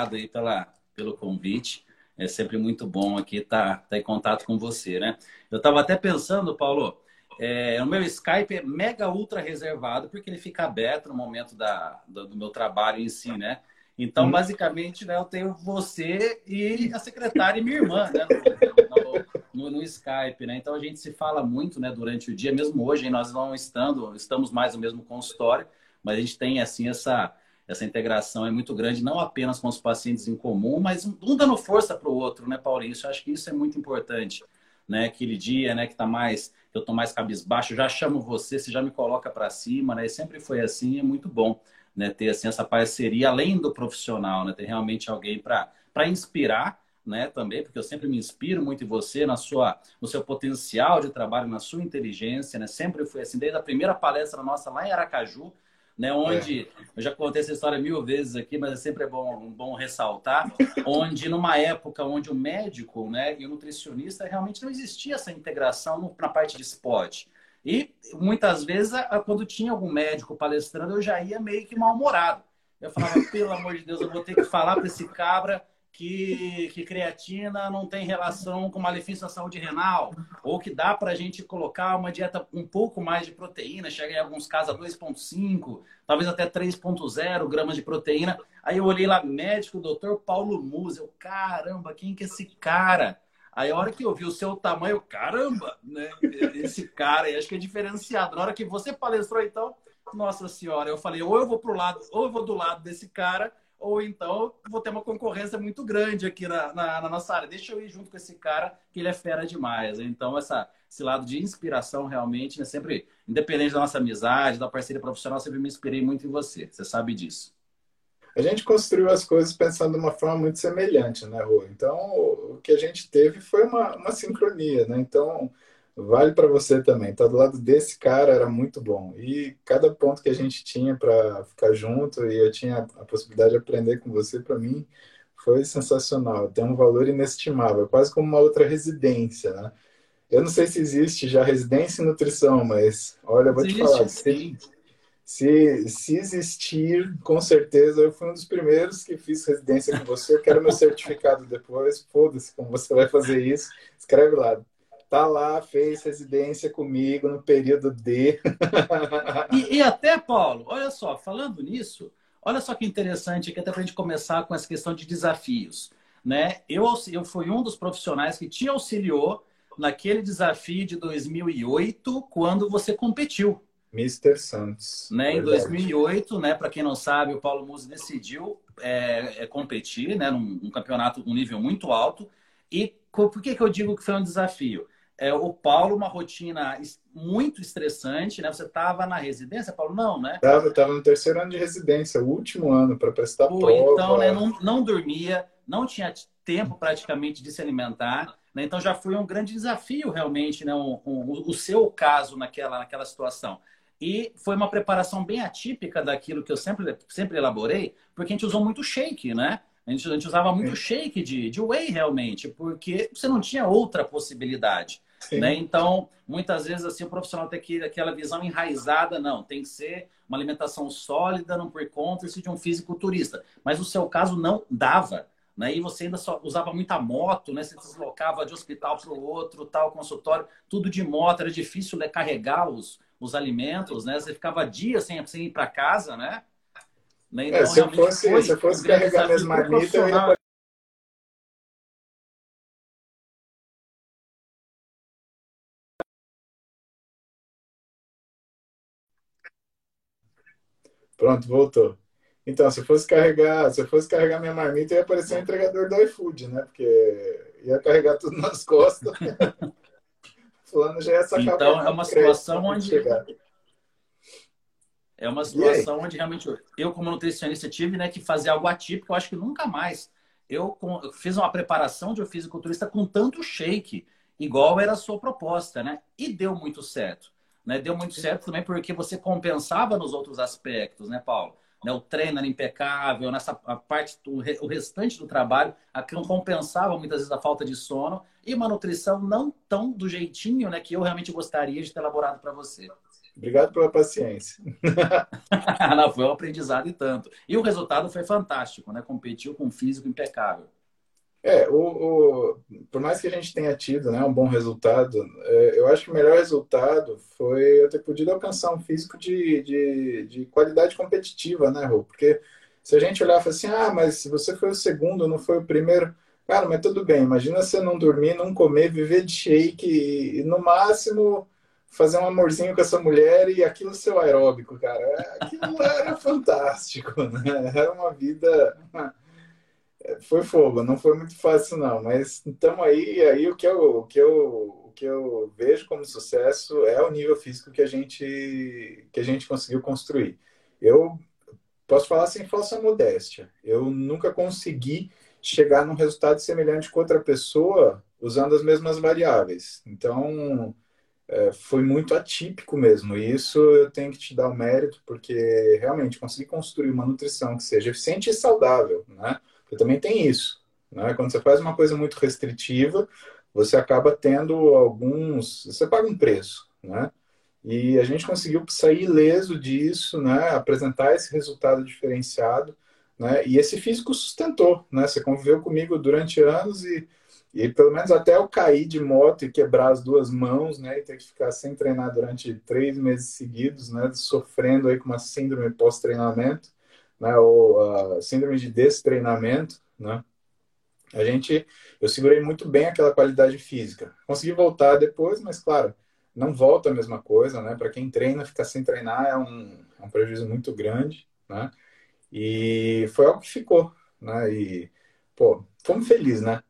obrigado aí pela, pelo convite. É sempre muito bom aqui estar tá, tá em contato com você, né? Eu estava até pensando, Paulo, é, o meu Skype é mega ultra reservado porque ele fica aberto no momento da, do, do meu trabalho em si, né? Então, hum. basicamente, né, eu tenho você e a secretária e minha irmã, né? No, no, no, Skype, né? Então a gente se fala muito, né, durante o dia, mesmo hoje, nós não estando, estamos mais no mesmo consultório, mas a gente tem assim essa essa integração é muito grande, não apenas com os pacientes em comum, mas um dando força para o outro, né, Paulinho? Eu acho que isso é muito importante, né? Aquele dia, né, que tá mais, eu tô mais cabisbaixo, já chamo você, você já me coloca para cima, né? E sempre foi assim, é muito bom, né, ter assim essa parceria além do profissional, né? Ter realmente alguém para para inspirar, né, também, porque eu sempre me inspiro muito em você, na sua, no seu potencial de trabalho, na sua inteligência, né? Sempre foi assim, desde a primeira palestra nossa lá em Aracaju, né? Onde, é. eu já contei essa história mil vezes aqui, mas é sempre bom, bom ressaltar, onde numa época onde o médico né, e o nutricionista realmente não existia essa integração na parte de esporte. E muitas vezes, quando tinha algum médico palestrando, eu já ia meio que mal-humorado. Eu falava, pelo amor de Deus, eu vou ter que falar para esse cabra que, que creatina não tem relação com malefício à saúde renal, ou que dá para a gente colocar uma dieta um pouco mais de proteína, chega em alguns casos a 2,5, talvez até 3,0 gramas de proteína. Aí eu olhei lá, médico, doutor Paulo Musa, eu, caramba, quem que é esse cara? Aí a hora que eu vi o seu tamanho, caramba, né? Esse cara, acho que é diferenciado. Na hora que você palestrou, então, nossa senhora, eu falei, ou eu vou pro lado, ou eu vou do lado desse cara, ou então vou ter uma concorrência muito grande aqui na, na, na, nossa área. Deixa eu ir junto com esse cara, que ele é fera demais. Então, essa, esse lado de inspiração realmente, né, sempre, independente da nossa amizade, da parceria profissional, sempre me inspirei muito em você. Você sabe disso. A gente construiu as coisas pensando de uma forma muito semelhante, né, Rô? Então, o que a gente teve foi uma, uma sincronia, né? Então, vale para você também. Tá do lado desse cara era muito bom. E cada ponto que a gente tinha para ficar junto e eu tinha a possibilidade de aprender com você, para mim foi sensacional. Tem um valor inestimável, quase como uma outra residência, né? Eu não sei se existe já residência em nutrição, mas olha, eu vou existe, te falar. Se, se, se existir, com certeza, eu fui um dos primeiros que fiz residência com você. Eu quero meu certificado depois. Foda-se como você vai fazer isso. Escreve lá tá lá, fez residência comigo no período D. e, e, até, Paulo, olha só, falando nisso, olha só que interessante aqui, até para a gente começar com essa questão de desafios. Né? Eu, eu fui um dos profissionais que te auxiliou naquele desafio de 2008, quando você competiu. Mr. Santos. Né, em 2008, né, para quem não sabe, o Paulo Musi decidiu é, é, competir né, num, num campeonato com um nível muito alto. E por que, que eu digo que foi um desafio? É, o Paulo, uma rotina muito estressante, né? Você estava na residência, Paulo? Não, né? Estava, estava no terceiro ano de residência, o último ano, para prestar Pô, prova. Então, né, não, não dormia, não tinha tempo praticamente de se alimentar. Né? Então, já foi um grande desafio, realmente, né? Um, um, o seu caso naquela, naquela situação. E foi uma preparação bem atípica daquilo que eu sempre, sempre elaborei, porque a gente usou muito shake, né? A gente, a gente usava muito shake de, de whey, realmente, porque você não tinha outra possibilidade. Né? Então, muitas vezes assim, o profissional tem que, aquela visão enraizada, não, tem que ser uma alimentação sólida, não por conta de um fisiculturista. Mas no seu caso não dava. Né? E você ainda só usava muita moto, né? Você deslocava de hospital para o outro, tal, consultório, tudo de moto, era difícil né, carregar os, os alimentos, né? Você ficava dias sem, sem ir para casa, né? né? Então, é, se eu fosse, se eu fosse carregar minhas marmitas, eu ia Pronto, voltou. Então, se eu fosse carregar, se eu fosse carregar minha marmita, ia aparecer um entregador do iFood, né? Porque ia carregar tudo nas costas. Fulano já ia sacar Então, é uma situação onde é uma situação onde realmente eu, como nutricionista, tive né, que fazer algo atípico. Eu acho que nunca mais eu, eu fiz uma preparação de um fisiculturista com tanto shake, igual era a sua proposta, né? E deu muito certo. Né? Deu muito certo também porque você compensava nos outros aspectos, né, Paulo? Né, o treino era impecável, nessa a parte, do, o restante do trabalho, aquilo compensava muitas vezes a falta de sono e uma nutrição não tão do jeitinho né, que eu realmente gostaria de ter elaborado para você. Obrigado pela paciência. Não, foi um aprendizado e tanto. E o resultado foi fantástico, né? Competiu com um físico impecável. É, o, o, por mais que a gente tenha tido né, um bom resultado, é, eu acho que o melhor resultado foi eu ter podido alcançar um físico de, de, de qualidade competitiva, né, Rô? Porque se a gente olhar e assim, ah, mas se você foi o segundo, não foi o primeiro, cara, mas tudo bem, imagina você não dormir, não comer, viver de shake e, e no máximo fazer um amorzinho com essa mulher e aquilo seu aeróbico, cara. Aquilo era fantástico, né? Era uma vida foi fogo, não foi muito fácil não, mas então aí, aí o que eu, o que eu, o que eu vejo como sucesso é o nível físico que a gente que a gente conseguiu construir. Eu posso falar sem falsa modéstia. Eu nunca consegui chegar num resultado semelhante com outra pessoa usando as mesmas variáveis. Então, é, foi muito atípico mesmo. E isso eu tenho que te dar o mérito, porque realmente consegui construir uma nutrição que seja eficiente e saudável, né? Porque também tem isso. Né? Quando você faz uma coisa muito restritiva, você acaba tendo alguns. Você paga um preço. Né? E a gente conseguiu sair ileso disso, né? apresentar esse resultado diferenciado. Né? E esse físico sustentou. Né? Você conviveu comigo durante anos e, e pelo menos até eu cair de moto e quebrar as duas mãos né? e ter que ficar sem treinar durante três meses seguidos, né? sofrendo aí com uma síndrome pós-treinamento né, ou a síndrome de destreinamento, né, a gente, eu segurei muito bem aquela qualidade física. Consegui voltar depois, mas claro, não volta a mesma coisa, né? Para quem treina, ficar sem treinar é um, é um prejuízo muito grande, né? E foi algo que ficou, né? E, pô, fomos felizes, né?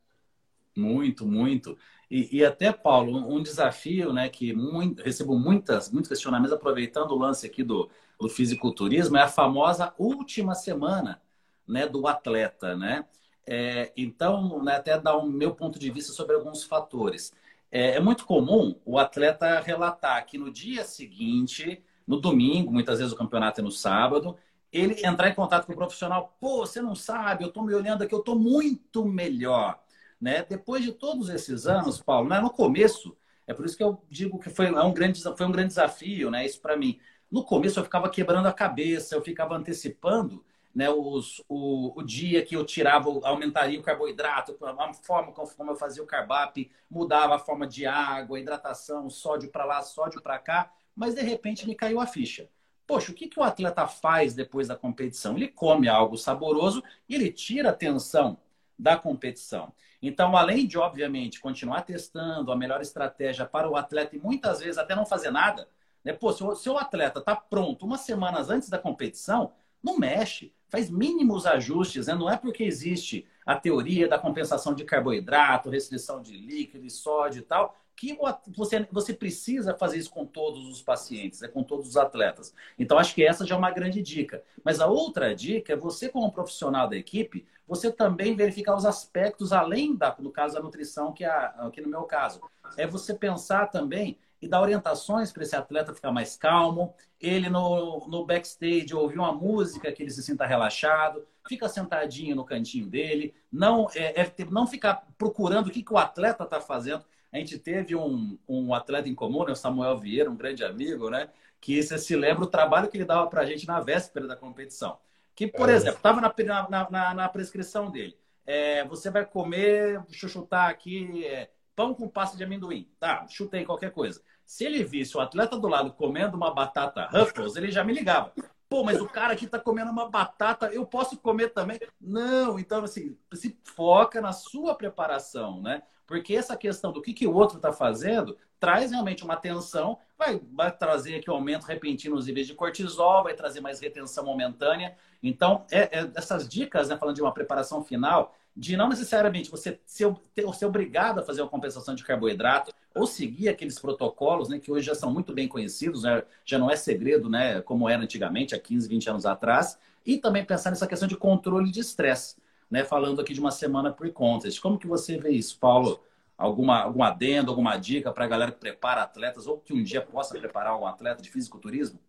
Muito, muito. E, e, até, Paulo, um desafio, né, que muito, recebo muitas, muitos questionamentos, aproveitando o lance aqui do, do fisiculturismo é a famosa última semana né, do atleta, né? É, então, né, até dar o meu ponto de vista sobre alguns fatores. É, é, muito comum o atleta relatar que no dia seguinte, no domingo, muitas vezes o campeonato é no sábado, ele entrar em contato com o profissional, pô, você não sabe, eu estou me olhando aqui, eu estou muito melhor. Né? Depois de todos esses anos, Paulo, né, no começo, é por isso que eu digo que foi, é um, grande, foi um grande desafio, né? Isso para mim. No começo eu ficava quebrando a cabeça, eu ficava antecipando né, os, o, o dia que eu tirava, aumentaria o carboidrato, a forma como eu fazia o carbap, mudava a forma de água, hidratação, sódio para lá, sódio para cá, mas de repente me caiu a ficha. Poxa, o que, que o atleta faz depois da competição? Ele come algo saboroso e ele tira a tensão da competição. Então, além de, obviamente, continuar testando a melhor estratégia para o atleta e muitas vezes até não fazer nada, né? Pô, se o seu atleta está pronto umas semanas antes da competição, não mexe, faz mínimos ajustes. Né? Não é porque existe a teoria da compensação de carboidrato, restrição de líquido e sódio e tal, que você, você precisa fazer isso com todos os pacientes, né? com todos os atletas. Então, acho que essa já é uma grande dica. Mas a outra dica é você, como profissional da equipe, você também verificar os aspectos além da, do caso da nutrição, que é aqui no meu caso. É você pensar também e dar orientações para esse atleta ficar mais calmo. Ele no, no backstage ouvir uma música que ele se sinta relaxado, fica sentadinho no cantinho dele, não é, é não ficar procurando o que, que o atleta está fazendo. A gente teve um, um atleta em comum, né, o Samuel Vieira, um grande amigo, né? Que você se lembra o trabalho que ele dava para a gente na véspera da competição. Que, por é. exemplo, estava na, na, na, na, prescrição dele. É, você vai comer, deixa eu chutar aqui, é, pão com pasta de amendoim. Tá, chutei qualquer coisa. Se ele visse o atleta do lado comendo uma batata Ruffles, ele já me ligava. Pô, mas o cara aqui tá comendo uma batata, eu posso comer também? Não, então assim, se foca na sua preparação, né? Porque essa questão do que, que o outro está fazendo traz realmente uma tensão, vai, vai trazer aqui um aumento repentino nos níveis de cortisol, vai trazer mais retenção momentânea. Então, é, é, essas dicas, né, falando de uma preparação final, de não necessariamente você ser, ser obrigado a fazer uma compensação de carboidrato ou seguir aqueles protocolos, né, que hoje já são muito bem conhecidos, né, já não é segredo, né, como era antigamente, há 15, 20 anos atrás, e também pensar nessa questão de controle de estresse, né, falando aqui de uma semana pre-contest. Como que você vê isso, Paulo? Alguma, algum adendo, alguma dica para a galera que prepara atletas ou que um dia possa preparar um atleta de fisiculturismo?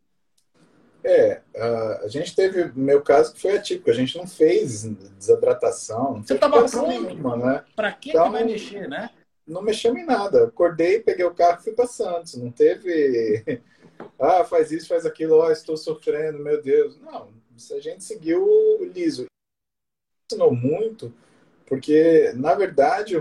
É, a gente teve, no meu caso, que foi atípico. A gente não fez desidratação. Não Você estava pronto? Nenhuma, né? Para que, então, que vai mexer, né? Não mexemos em nada. Acordei, peguei o carro e fui para Santos. Não teve. ah, faz isso, faz aquilo, oh, estou sofrendo, meu Deus. Não, a gente seguiu liso. Ensinou muito, porque, na verdade,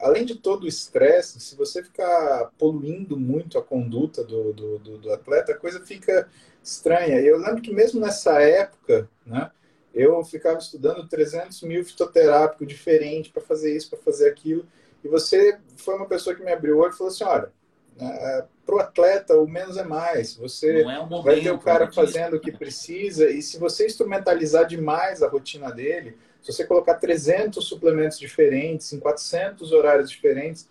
além de todo o estresse, se você ficar poluindo muito a conduta do, do, do, do atleta, a coisa fica estranha. Eu lembro que mesmo nessa época, né, eu ficava estudando 300 mil fitoterápicos diferentes para fazer isso, para fazer aquilo. E você foi uma pessoa que me abriu o olho e falou assim: olha, né, para o atleta o menos é mais. Você é um vai ter o cara fazendo o que precisa e se você instrumentalizar demais a rotina dele, se você colocar 300 suplementos diferentes em 400 horários diferentes,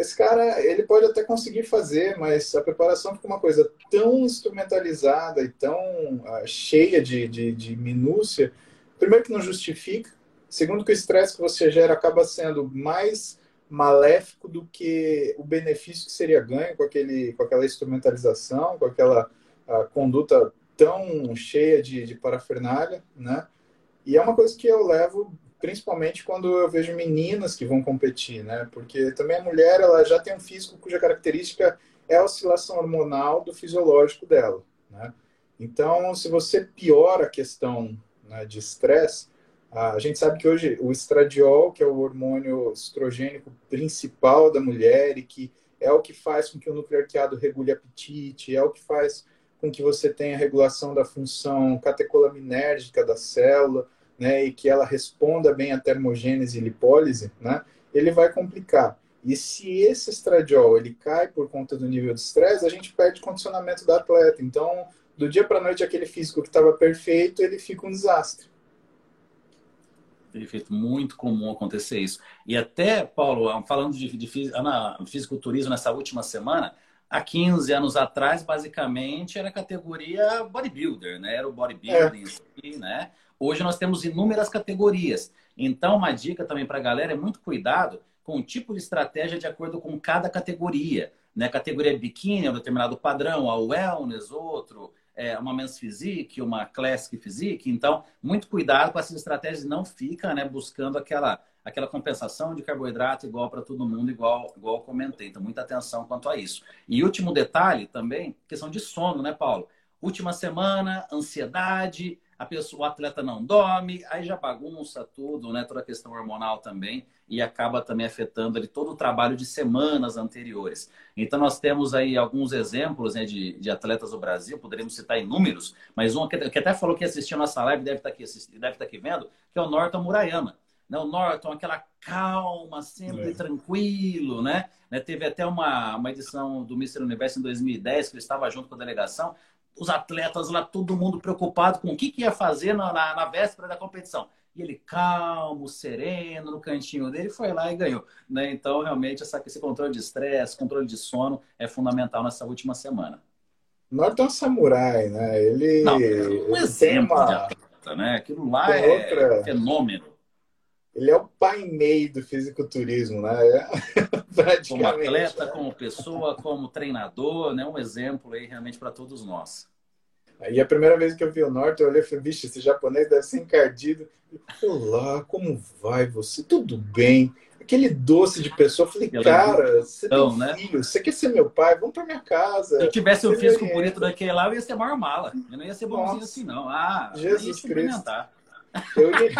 esse cara ele pode até conseguir fazer, mas a preparação fica uma coisa tão instrumentalizada e tão uh, cheia de, de, de minúcia. Primeiro que não justifica, segundo que o estresse que você gera acaba sendo mais maléfico do que o benefício que seria ganho com, aquele, com aquela instrumentalização, com aquela conduta tão cheia de, de parafernália, né? E é uma coisa que eu levo principalmente quando eu vejo meninas que vão competir, né? Porque também a mulher ela já tem um físico cuja característica é a oscilação hormonal do fisiológico dela, né? Então, se você piora a questão né, de estresse, a gente sabe que hoje o estradiol, que é o hormônio estrogênico principal da mulher e que é o que faz com que o núcleo arqueado regule apetite, é o que faz com que você tenha regulação da função catecolaminérgica da célula, né, e que ela responda bem à termogênese e lipólise, né, ele vai complicar. E se esse estradiol ele cai por conta do nível de estresse, a gente perde condicionamento do atleta. Então, do dia para noite, aquele físico que estava perfeito, ele fica um desastre. Perfeito, muito comum acontecer isso. E até, Paulo, falando de, de, de fisiculturismo nessa última semana, há 15 anos atrás, basicamente, era a categoria bodybuilder, né? Era o bodybuilding, é. né? Hoje nós temos inúmeras categorias. Então, uma dica também para a galera é muito cuidado com o tipo de estratégia de acordo com cada categoria. Né? Categoria biquíni é um determinado padrão, a wellness, outro, é, uma men's physique, uma classic physique. Então, muito cuidado com essas estratégias. Não fica né, buscando aquela, aquela compensação de carboidrato igual para todo mundo, igual, igual eu comentei. Então, muita atenção quanto a isso. E último detalhe também, questão de sono, né, Paulo? Última semana, ansiedade, a pessoa, o atleta não dorme, aí já bagunça tudo, né? Toda a questão hormonal também e acaba também afetando ali todo o trabalho de semanas anteriores. Então nós temos aí alguns exemplos né, de, de atletas do Brasil, poderíamos citar inúmeros, mas um que, que até falou que assistiu nossa live deve estar aqui, deve estar aqui vendo, que é o Norton Murayama. Né? O Norton, aquela calma, sempre é. tranquilo, né? né? Teve até uma, uma edição do Mr. Universo em 2010, que ele estava junto com a delegação, os atletas lá, todo mundo preocupado com o que, que ia fazer na, na, na, véspera da competição. E ele calmo, sereno, no cantinho dele, foi lá e ganhou. Né? Então, realmente, essa, esse controle de estresse, controle de sono é fundamental nessa última semana. Norton Samurai, né? Ele. Não, um exemplo uma... de atleta, né? Aquilo lá é outra... fenômeno. Ele é o pai meio do fisiculturismo, né? como atleta, como pessoa, como treinador, né? Um exemplo aí realmente para todos nós. Aí a primeira vez que eu vi o Norte, eu olhei e falei, vixe, esse japonês deve ser encardido. Olá, como vai você? Tudo bem? Aquele doce de pessoa. Eu falei, cara, você então, tem né? filho, você quer ser meu pai? Vamos pra minha casa. Se eu tivesse um físico bonito daquele lá, eu ia ser maior mala. Eu não ia ser bonzinho Nossa. assim, não. Ah, Jesus Cristo. Eu ia...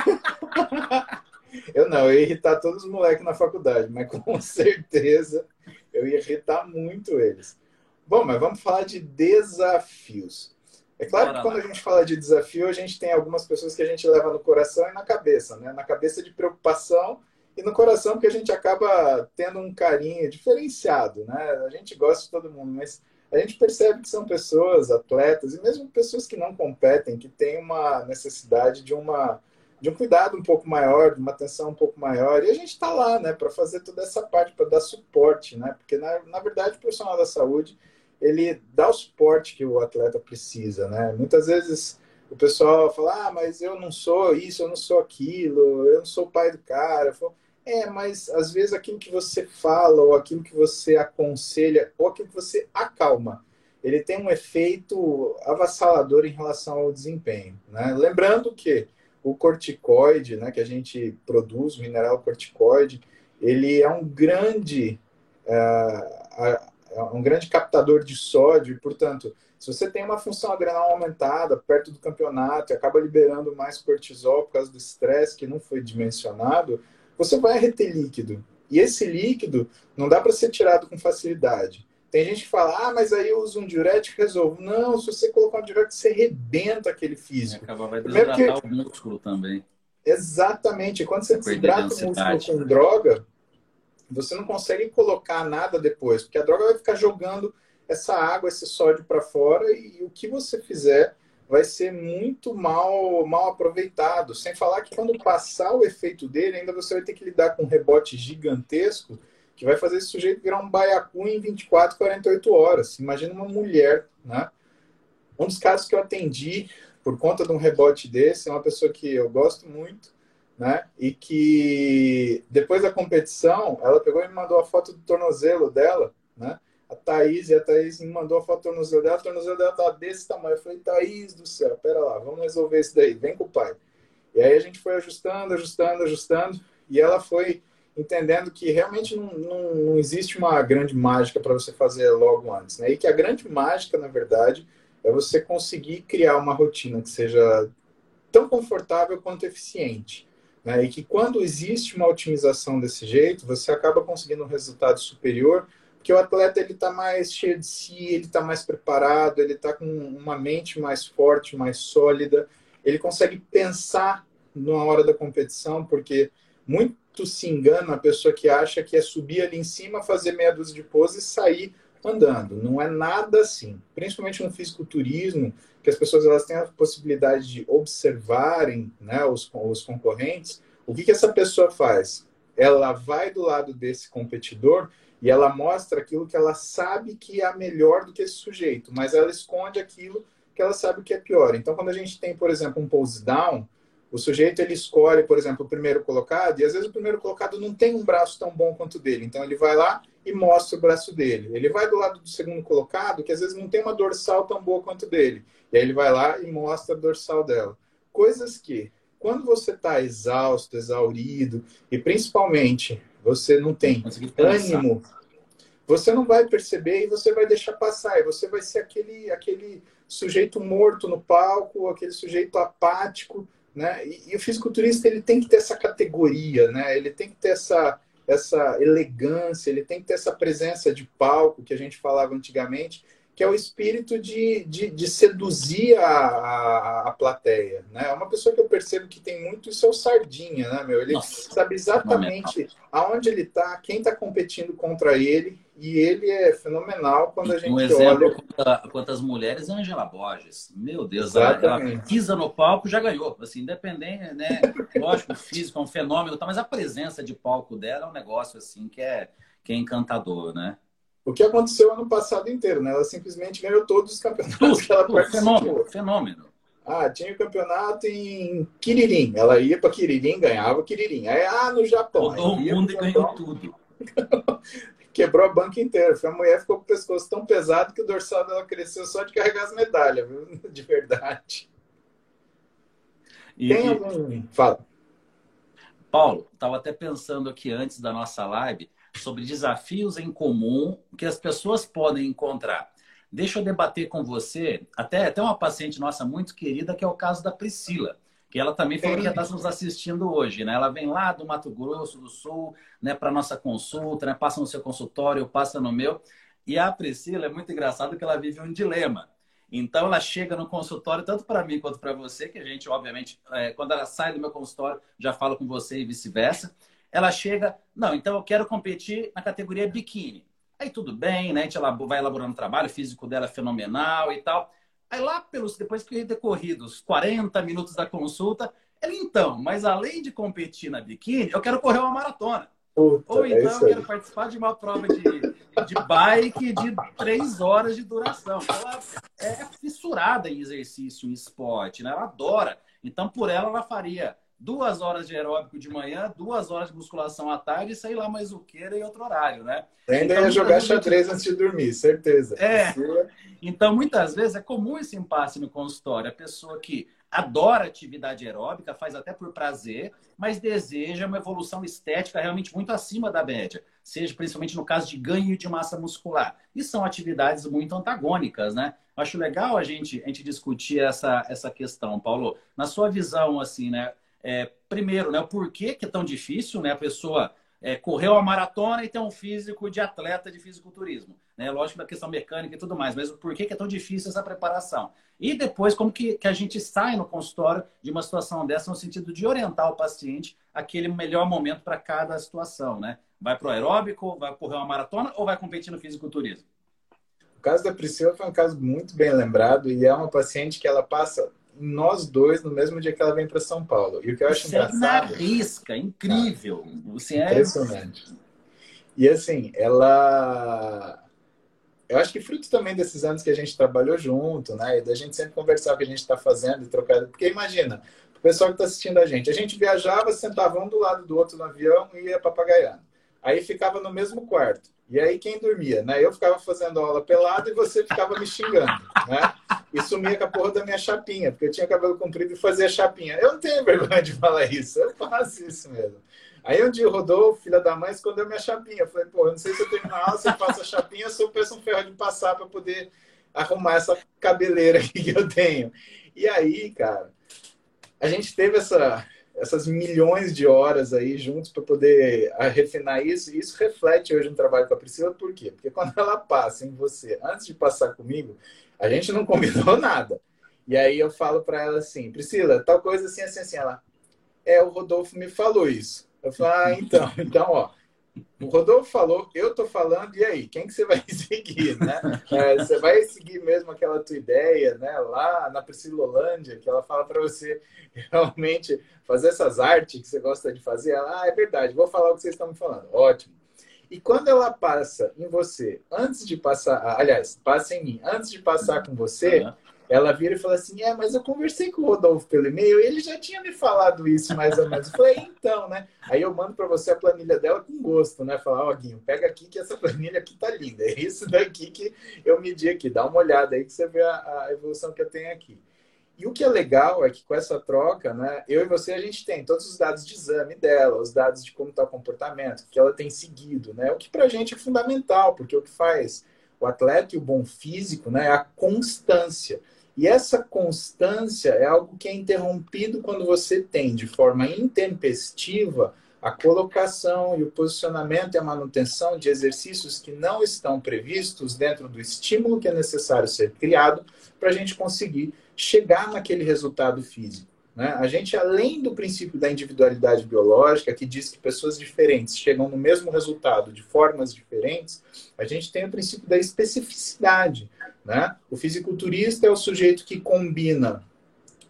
Eu não, eu ia irritar todos os moleques na faculdade, mas com certeza eu ia irritar muito eles. Bom, mas vamos falar de desafios. É claro que quando a gente fala de desafio, a gente tem algumas pessoas que a gente leva no coração e na cabeça, né? Na cabeça de preocupação e no coração que a gente acaba tendo um carinho diferenciado, né? A gente gosta de todo mundo, mas a gente percebe que são pessoas, atletas e mesmo pessoas que não competem, que têm uma necessidade de uma de um cuidado um pouco maior, de uma atenção um pouco maior. E a gente está lá, né, para fazer toda essa parte, para dar suporte, né? Porque, na, na verdade, o profissional da saúde, ele dá o suporte que o atleta precisa, né? Muitas vezes o pessoal fala, ah, mas eu não sou isso, eu não sou aquilo, eu não sou o pai do cara. Falo, é, mas às vezes aquilo que você fala, ou aquilo que você aconselha, ou aquilo que você acalma, ele tem um efeito avassalador em relação ao desempenho. Né? Lembrando que o corticoide, né, que a gente produz, o mineral corticoide, ele é um grande uh, é um grande captador de sódio, e, portanto, se você tem uma função adrenal aumentada perto do campeonato e acaba liberando mais cortisol por causa do estresse que não foi dimensionado, você vai reter líquido. E esse líquido não dá para ser tirado com facilidade. Tem gente que fala, ah, mas aí eu uso um diurético e resolvo. Não, se você colocar um diurético, você rebenta aquele físico. Acaba vai desidratar que... o músculo também. Exatamente. Quando você desidrata o músculo com droga, você não consegue colocar nada depois, porque a droga vai ficar jogando essa água, esse sódio para fora e o que você fizer vai ser muito mal, mal aproveitado. Sem falar que quando passar o efeito dele, ainda você vai ter que lidar com um rebote gigantesco que vai fazer esse sujeito virar um baiacu em 24, 48 horas. Imagina uma mulher, né? Um dos casos que eu atendi por conta de um rebote desse é uma pessoa que eu gosto muito, né? E que depois da competição, ela pegou e me mandou a foto do tornozelo dela, né? A Thaís, e a Thaís me mandou a foto do tornozelo dela, o tornozelo dela tá desse tamanho. Eu falei, Thaís do céu, pera lá, vamos resolver isso daí, vem com o pai. E aí a gente foi ajustando, ajustando, ajustando, e ela foi entendendo que realmente não, não, não existe uma grande mágica para você fazer logo antes, né? E que a grande mágica, na verdade, é você conseguir criar uma rotina que seja tão confortável quanto eficiente. Né? E que quando existe uma otimização desse jeito, você acaba conseguindo um resultado superior, porque o atleta ele está mais cheio de si, ele está mais preparado, ele está com uma mente mais forte, mais sólida, ele consegue pensar na hora da competição, porque muito se engana a pessoa que acha que é subir ali em cima, fazer meia dúzia de poses e sair andando. Não é nada assim. Principalmente no fisiculturismo, que as pessoas elas têm a possibilidade de observarem né, os, os concorrentes. O que, que essa pessoa faz? Ela vai do lado desse competidor e ela mostra aquilo que ela sabe que é melhor do que esse sujeito, mas ela esconde aquilo que ela sabe que é pior. Então, quando a gente tem, por exemplo, um pose down, o sujeito ele escolhe, por exemplo, o primeiro colocado, e às vezes o primeiro colocado não tem um braço tão bom quanto o dele. Então ele vai lá e mostra o braço dele. Ele vai do lado do segundo colocado, que às vezes não tem uma dorsal tão boa quanto o dele. E aí ele vai lá e mostra a dorsal dela. Coisas que, quando você está exausto, exaurido, e principalmente você não tem ânimo, você não vai perceber e você vai deixar passar. E você vai ser aquele, aquele sujeito morto no palco, aquele sujeito apático né? E, e, o fisiculturista ele tem que ter essa categoria, né? Ele tem que ter essa, essa elegância, ele tem que ter essa presença de palco que a gente falava antigamente, que é o espírito de, de, de seduzir a, a, a, plateia, né? É uma pessoa que eu percebo que tem muito isso é o Sardinha, né, meu? Ele Nossa, sabe exatamente aonde ele está, quem está competindo contra ele e ele é fenomenal quando a gente um exemplo olha... quantas mulheres é Angela Borges. Meu Deus, ela, ela, pisa no palco já ganhou. Assim, independente, né? Lógico, o físico é um fenômeno, tá? mas a presença de palco dela é um negócio assim que é, que é encantador, né? O que aconteceu ano passado inteiro, né? Ela simplesmente ganhou todos os campeonatos tudo, que ela tudo, participou. Fenômeno, fenômeno. Ah, tinha o um campeonato em Quiririm. Ela ia para Quiririm, ganhava o Quiririm. Aí, ah, no Japão. Todo mundo ganhou tudo. quebrou a banca inteira. A mulher ficou com o pescoço tão pesado que o dorsal dela cresceu só de carregar as medalhas, viu? De verdade. E, Tem algum. Fala. Paulo, estava até pensando aqui antes da nossa live sobre desafios em comum que as pessoas podem encontrar. Deixa eu debater com você, até, até uma paciente nossa muito querida, que é o caso da Priscila que ela também falou que está nos assistindo hoje, né? Ela vem lá do Mato Grosso do Sul, né, para nossa consulta, né? Passa no seu consultório, passa no meu. E a Priscila é muito engraçado que ela vive um dilema. Então ela chega no consultório, tanto para mim quanto para você, que a gente, obviamente, é, quando ela sai do meu consultório, já fala com você e vice-versa. Ela chega, não, então eu quero competir na categoria biquíni. Aí tudo bem, né? A gente vai elaborando o trabalho, o físico dela é fenomenal e tal. Aí lá pelos depois que decorridos 40 minutos da consulta, ele então, mas além de competir na biquíni, eu quero correr uma maratona. Puta, Ou é então é eu quero participar de uma prova de, de bike de três horas de duração. Ela é fissurada em exercício, em esporte, né? Ela adora. Então, por ela, ela faria duas horas de aeróbico de manhã, duas horas de musculação à tarde e sei lá mais o que em outro horário, né? Ainda então, ia jogar xadrez antes de dormir, certeza. É. Então, muitas vezes é comum esse impasse no consultório. A pessoa que adora atividade aeróbica, faz até por prazer, mas deseja uma evolução estética realmente muito acima da média, seja principalmente no caso de ganho de massa muscular. E são atividades muito antagônicas, né? Acho legal a gente, a gente discutir essa, essa questão, Paulo. Na sua visão, assim, né? É, primeiro, né, o porquê que é tão difícil, né? A pessoa é, correu a maratona e tem um físico de atleta de fisiculturismo. Né? Lógico da questão mecânica e tudo mais, mas por que, que é tão difícil essa preparação? E depois, como que, que a gente sai no consultório de uma situação dessa no sentido de orientar o paciente aquele melhor momento para cada situação, né? Vai para o aeróbico, vai correr uma maratona ou vai competir no fisiculturismo? O caso da Priscila foi um caso muito bem lembrado e é uma paciente que ela passa nós dois no mesmo dia que ela vem para São Paulo. E o que eu acho Você engraçado. Na risca, incrível. Você é impressionante. E assim, ela. Eu acho que fruto também desses anos que a gente trabalhou junto, né? E da gente sempre conversar o que a gente está fazendo e trocar. Porque imagina, o pessoal que está assistindo a gente, a gente viajava, sentava um do lado do outro no avião e ia papagaiando. Aí ficava no mesmo quarto. E aí quem dormia? Né? Eu ficava fazendo aula pelado e você ficava me xingando. Né? E sumia com a porra da minha chapinha, porque eu tinha cabelo comprido e fazia chapinha. Eu não tenho vergonha de falar isso, eu faço isso mesmo. Aí um dia o Rodolfo, filha da mãe, escondeu minha chapinha. Falei, pô, eu não sei se eu termino a aula, se eu faço a chapinha, se eu peço um ferro de passar para poder arrumar essa cabeleira aqui que eu tenho. E aí, cara, a gente teve essa, essas milhões de horas aí juntos para poder ah, refinar isso. E isso reflete hoje no trabalho com a Priscila, por quê? Porque quando ela passa em você, antes de passar comigo, a gente não combinou nada. E aí eu falo para ela assim, Priscila, tal coisa assim, assim, assim. Ela, é, o Rodolfo me falou isso. Eu falo, ah, então, então, ó, o Rodolfo falou, eu tô falando, e aí, quem que você vai seguir, né? É, você vai seguir mesmo aquela tua ideia, né? Lá na Priscilolândia, que ela fala para você realmente fazer essas artes que você gosta de fazer. Ela, ah, é verdade, vou falar o que vocês estão me falando. Ótimo. E quando ela passa em você, antes de passar, aliás, passa em mim, antes de passar com você, uhum ela vira e fala assim: É, mas eu conversei com o Rodolfo pelo e-mail ele já tinha me falado isso mais ou menos. Eu falei: Então, né? Aí eu mando para você a planilha dela com gosto, né? Falar: Ó, oh, Guinho, pega aqui que essa planilha aqui tá linda. É isso daqui que eu medi aqui. Dá uma olhada aí que você vê a, a evolução que eu tenho aqui. E o que é legal é que com essa troca, né, eu e você, a gente tem todos os dados de exame dela, os dados de como está o comportamento, que ela tem seguido, né? O que para a gente é fundamental, porque o que faz o atleta e o bom físico né, é a constância. E essa constância é algo que é interrompido quando você tem, de forma intempestiva, a colocação e o posicionamento e a manutenção de exercícios que não estão previstos dentro do estímulo que é necessário ser criado para a gente conseguir chegar naquele resultado físico. Né? A gente, além do princípio da individualidade biológica, que diz que pessoas diferentes chegam no mesmo resultado de formas diferentes, a gente tem o princípio da especificidade. Né? O fisiculturista é o sujeito que combina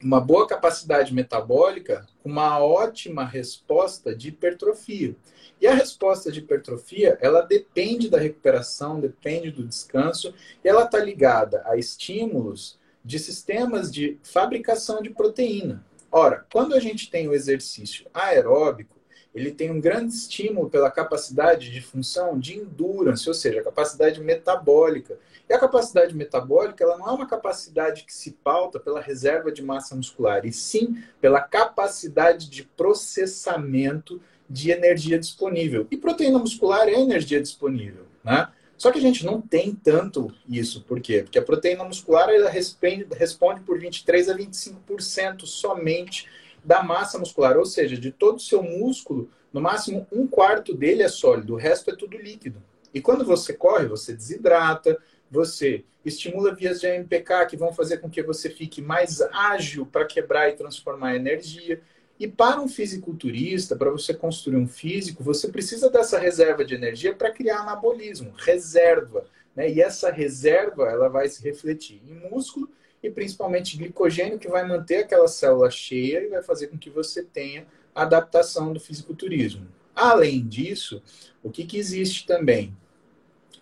uma boa capacidade metabólica com uma ótima resposta de hipertrofia. E a resposta de hipertrofia, ela depende da recuperação, depende do descanso, e ela está ligada a estímulos de sistemas de fabricação de proteína. Ora, quando a gente tem o exercício aeróbico, ele tem um grande estímulo pela capacidade de função de endurance, ou seja, a capacidade metabólica. E a capacidade metabólica ela não é uma capacidade que se pauta pela reserva de massa muscular, e sim pela capacidade de processamento de energia disponível. E proteína muscular é energia disponível. Né? Só que a gente não tem tanto isso. Por quê? Porque a proteína muscular ela responde, responde por 23 a 25% somente da massa muscular. Ou seja, de todo o seu músculo, no máximo um quarto dele é sólido, o resto é tudo líquido. E quando você corre, você desidrata, você estimula vias de AMPK que vão fazer com que você fique mais ágil para quebrar e transformar energia. E para um fisiculturista, para você construir um físico, você precisa dessa reserva de energia para criar anabolismo, reserva. Né? E essa reserva ela vai se refletir em músculo e principalmente glicogênio, que vai manter aquela célula cheia e vai fazer com que você tenha adaptação do fisiculturismo. Além disso, o que, que existe também?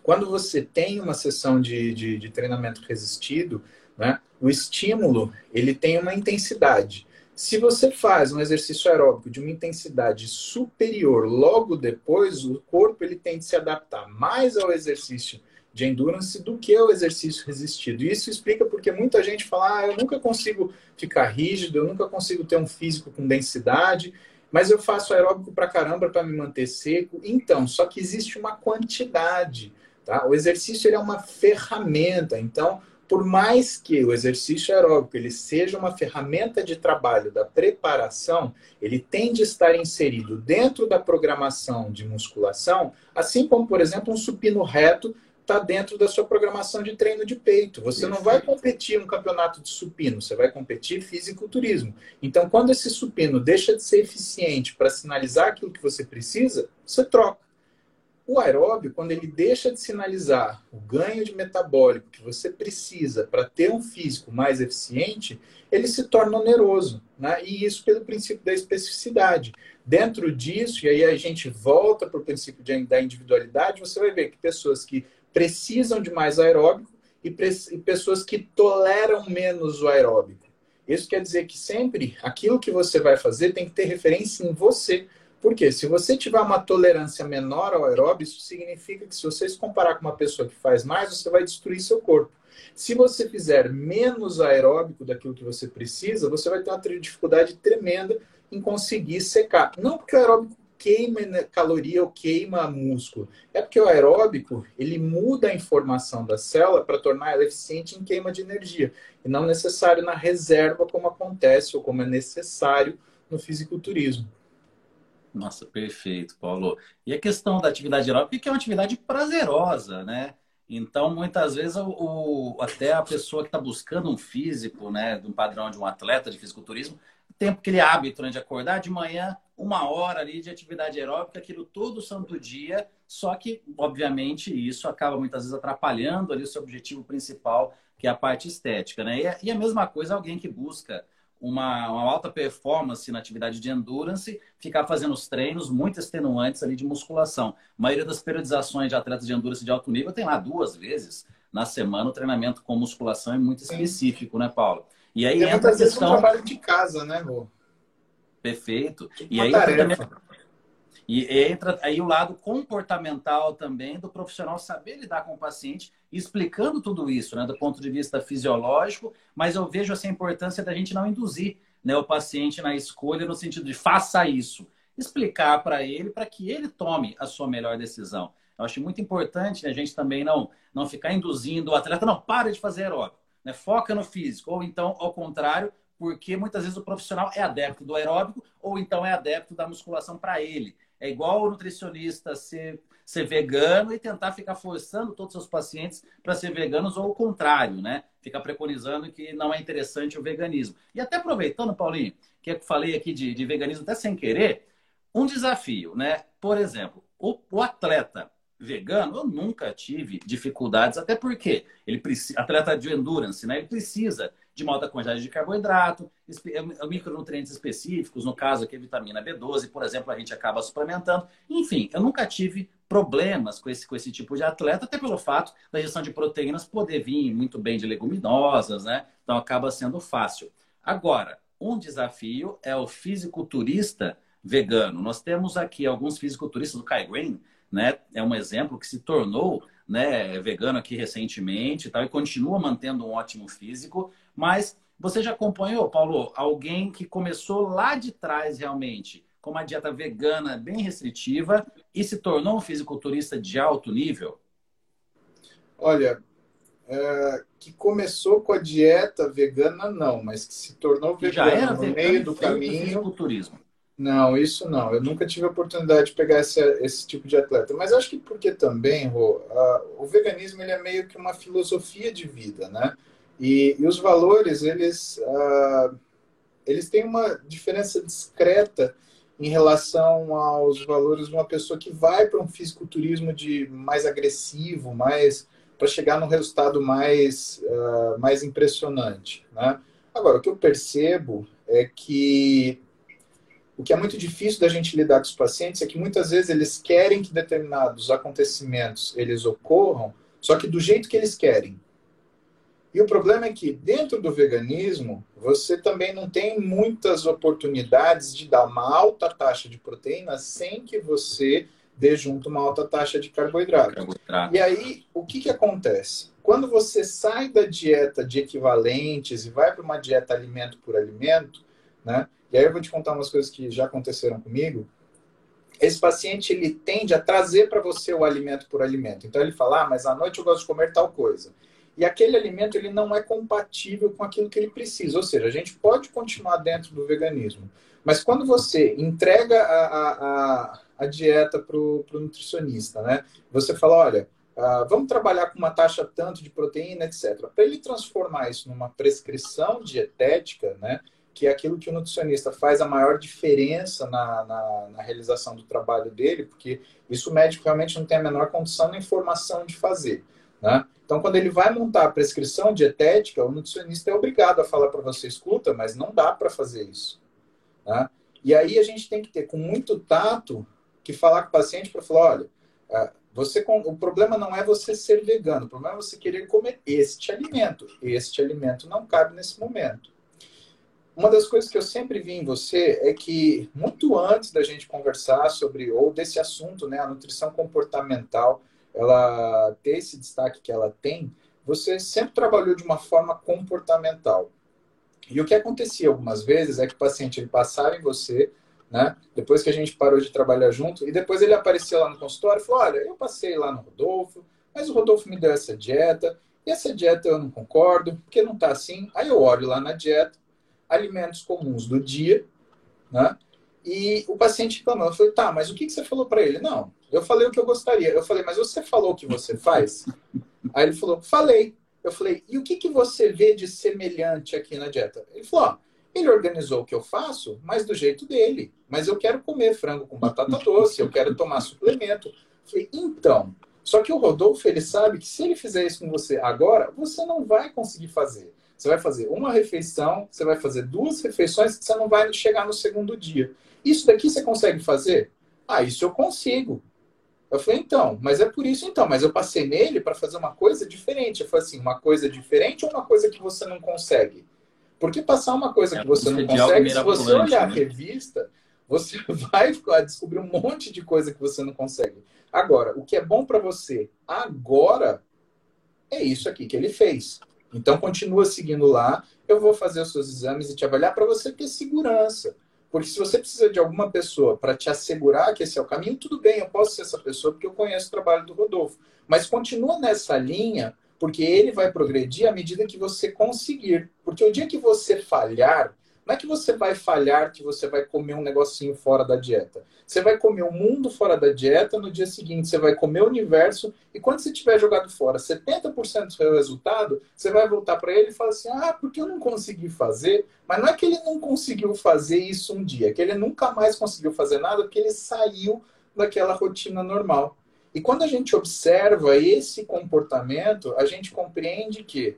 Quando você tem uma sessão de, de, de treinamento resistido, né, o estímulo ele tem uma intensidade. Se você faz um exercício aeróbico de uma intensidade superior logo depois, o corpo ele tem de se adaptar mais ao exercício de endurance do que o exercício resistido. Isso explica porque muita gente fala: ah, eu nunca consigo ficar rígido, eu nunca consigo ter um físico com densidade, mas eu faço aeróbico para caramba para me manter seco. Então, só que existe uma quantidade. Tá? O exercício é uma ferramenta. Então, por mais que o exercício aeróbico ele seja uma ferramenta de trabalho da preparação, ele tem de estar inserido dentro da programação de musculação, assim como, por exemplo, um supino reto está dentro da sua programação de treino de peito. Você não vai competir um campeonato de supino, você vai competir fisiculturismo. Então, quando esse supino deixa de ser eficiente para sinalizar aquilo que você precisa, você troca. O aeróbio, quando ele deixa de sinalizar o ganho de metabólico que você precisa para ter um físico mais eficiente, ele se torna oneroso. Né? E isso pelo princípio da especificidade. Dentro disso, e aí a gente volta para o princípio de, da individualidade, você vai ver que pessoas que precisam de mais aeróbico e, e pessoas que toleram menos o aeróbico. Isso quer dizer que sempre aquilo que você vai fazer tem que ter referência em você. Porque se você tiver uma tolerância menor ao aeróbio, isso significa que se você se comparar com uma pessoa que faz mais, você vai destruir seu corpo. Se você fizer menos aeróbico daquilo que você precisa, você vai ter uma dificuldade tremenda em conseguir secar. Não porque o aeróbico queima caloria ou queima músculo. É porque o aeróbico, ele muda a informação da célula para tornar ela eficiente em queima de energia. E não necessário na reserva, como acontece ou como é necessário no fisiculturismo. Nossa, perfeito, Paulo. E a questão da atividade aeróbica, que é uma atividade prazerosa, né? Então, muitas vezes, o, o até a pessoa que está buscando um físico, né, de um padrão de um atleta de fisiculturismo, tempo que ele hábito né, de acordar de manhã, uma hora ali de atividade aeróbica, aquilo todo santo dia, só que, obviamente, isso acaba muitas vezes atrapalhando ali o seu objetivo principal, que é a parte estética, né? E, e a mesma coisa alguém que busca uma, uma, alta performance na atividade de endurance, ficar fazendo os treinos muito extenuantes ali de musculação. A maioria das periodizações de atletas de endurance de alto nível tem lá duas vezes na semana o treinamento com musculação é muito específico, né, Paulo? E aí e entra a questão... um trabalho de casa, né, Rô? Perfeito. E aí. E entra aí o lado comportamental também do profissional saber lidar com o paciente, explicando tudo isso, né, do ponto de vista fisiológico, mas eu vejo essa importância da gente não induzir né, o paciente na escolha no sentido de faça isso. Explicar para ele para que ele tome a sua melhor decisão. Eu acho muito importante né, a gente também não, não ficar induzindo o atleta, não, para de fazer aeróbico, né, foca no físico. Ou então, ao contrário, porque muitas vezes o profissional é adepto do aeróbico ou então é adepto da musculação para ele. É igual o nutricionista ser, ser vegano e tentar ficar forçando todos os seus pacientes para ser veganos ou o contrário, né? Ficar preconizando que não é interessante o veganismo. E até aproveitando, Paulinho, que eu falei aqui de, de veganismo até sem querer, um desafio, né? Por exemplo, o, o atleta vegano, eu nunca tive dificuldades, até porque ele precisa, atleta de endurance, né? Ele precisa de uma alta quantidade de carboidrato, é, micronutrientes específicos, no caso aqui a vitamina B12, por exemplo, a gente acaba suplementando. Enfim, eu nunca tive problemas com esse, com esse tipo de atleta, até pelo fato da ingestão de proteínas poder vir muito bem de leguminosas, né? Então acaba sendo fácil. Agora, um desafio é o fisiculturista vegano. Nós temos aqui alguns fisiculturistas do Kai Green, né? É um exemplo que se tornou né, vegano aqui recentemente e tal, e continua mantendo um ótimo físico, mas você já acompanhou, Paulo, alguém que começou lá de trás realmente com uma dieta vegana bem restritiva e se tornou um fisiculturista de alto nível? Olha, é, que começou com a dieta vegana, não, mas que se tornou vegano já era no meio do caminho. Fisiculturismo. Não, isso não. Eu nunca tive a oportunidade de pegar esse, esse tipo de atleta. Mas acho que porque também, Rô, a, o veganismo ele é meio que uma filosofia de vida, né? E, e os valores, eles, a, eles têm uma diferença discreta em relação aos valores de uma pessoa que vai para um fisiculturismo de mais agressivo, mais para chegar num resultado mais, uh, mais impressionante, né? Agora, o que eu percebo é que o que é muito difícil da gente lidar com os pacientes é que muitas vezes eles querem que determinados acontecimentos eles ocorram, só que do jeito que eles querem. E o problema é que dentro do veganismo, você também não tem muitas oportunidades de dar uma alta taxa de proteína sem que você dê junto uma alta taxa de carboidrato. carboidrato. E aí, o que, que acontece? Quando você sai da dieta de equivalentes e vai para uma dieta alimento por alimento, né? E aí eu vou te contar umas coisas que já aconteceram comigo. Esse paciente ele tende a trazer para você o alimento por alimento. Então ele fala: ah, mas à noite eu gosto de comer tal coisa. E aquele alimento ele não é compatível com aquilo que ele precisa. Ou seja, a gente pode continuar dentro do veganismo, mas quando você entrega a, a, a, a dieta para o nutricionista, né? Você fala, olha, uh, vamos trabalhar com uma taxa tanto de proteína, etc. Para ele transformar isso numa prescrição dietética, né? Que é aquilo que o nutricionista faz a maior diferença na, na, na realização do trabalho dele, porque isso o médico realmente não tem a menor condição nem formação de fazer. Né? Então, quando ele vai montar a prescrição dietética, o nutricionista é obrigado a falar para você, escuta, mas não dá para fazer isso. Né? E aí a gente tem que ter com muito tato que falar com o paciente para falar, olha, é, você o problema não é você ser vegano, o problema é você querer comer este alimento. Este alimento não cabe nesse momento. Uma das coisas que eu sempre vi em você é que muito antes da gente conversar sobre ou desse assunto, né, a nutrição comportamental, ela ter esse destaque que ela tem, você sempre trabalhou de uma forma comportamental. E o que acontecia algumas vezes é que o paciente ele passava em você, né? Depois que a gente parou de trabalhar junto, e depois ele aparecia lá no consultório e falou: Olha, eu passei lá no Rodolfo, mas o Rodolfo me deu essa dieta, e essa dieta eu não concordo, porque não está assim. Aí eu olho lá na dieta, alimentos comuns do dia, né? E o paciente reclamou. Eu falei: Tá, mas o que, que você falou para ele? Não, eu falei o que eu gostaria. Eu falei: Mas você falou o que você faz? Aí ele falou: Falei. Eu falei, e o que, que você vê de semelhante aqui na dieta? Ele falou, ó, ele organizou o que eu faço, mas do jeito dele. Mas eu quero comer frango com batata doce, eu quero tomar suplemento. Eu falei, então. Só que o Rodolfo, ele sabe que se ele fizer isso com você agora, você não vai conseguir fazer. Você vai fazer uma refeição, você vai fazer duas refeições, você não vai chegar no segundo dia. Isso daqui você consegue fazer? Ah, isso eu consigo. Eu falei, então, mas é por isso então, mas eu passei nele para fazer uma coisa diferente. Eu falei assim, uma coisa diferente ou uma coisa que você não consegue? Porque passar uma coisa é, que você não consegue, se você olhar né? a revista, você vai descobrir um monte de coisa que você não consegue. Agora, o que é bom para você agora é isso aqui que ele fez. Então, continua seguindo lá. Eu vou fazer os seus exames e te avaliar para você ter segurança. Porque se você precisa de alguma pessoa para te assegurar que esse é o caminho, tudo bem, eu posso ser essa pessoa porque eu conheço o trabalho do Rodolfo. Mas continua nessa linha, porque ele vai progredir à medida que você conseguir. Porque o dia que você falhar, não é que você vai falhar, que você vai comer um negocinho fora da dieta. Você vai comer o mundo fora da dieta, no dia seguinte você vai comer o universo, e quando você tiver jogado fora 70% do seu resultado, você vai voltar para ele e falar assim: ah, porque eu não consegui fazer. Mas não é que ele não conseguiu fazer isso um dia, é que ele nunca mais conseguiu fazer nada porque ele saiu daquela rotina normal. E quando a gente observa esse comportamento, a gente compreende que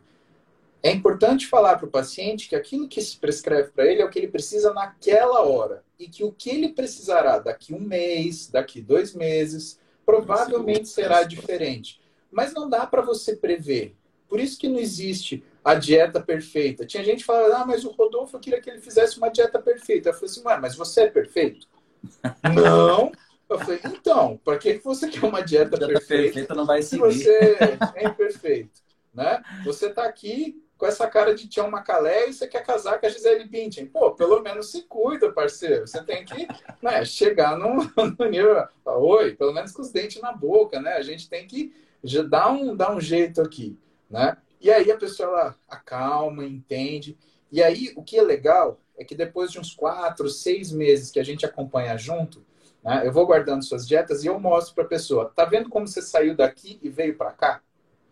é importante falar para o paciente que aquilo que se prescreve para ele é o que ele precisa naquela hora. E que o que ele precisará daqui um mês, daqui dois meses, provavelmente será diferente. Mas não dá para você prever. Por isso que não existe a dieta perfeita. Tinha gente falando, ah, mas o Rodolfo queria que ele fizesse uma dieta perfeita. Eu falei assim, Ué, mas você é perfeito? não. Eu falei, então, para que você quer uma dieta, dieta perfeita, perfeita não vai seguir. se você é imperfeito? Né? Você está aqui com essa cara de Tião Macalé e você quer casar com a Gisele Bündchen. Pô, pelo menos se cuida, parceiro. Você tem que né, chegar no, no nível... Oi, pelo menos com os dentes na boca, né? A gente tem que dar um, dar um jeito aqui, né? E aí a pessoa ela acalma, entende. E aí o que é legal é que depois de uns quatro, seis meses que a gente acompanha junto, né, eu vou guardando suas dietas e eu mostro para a pessoa. Tá vendo como você saiu daqui e veio para cá?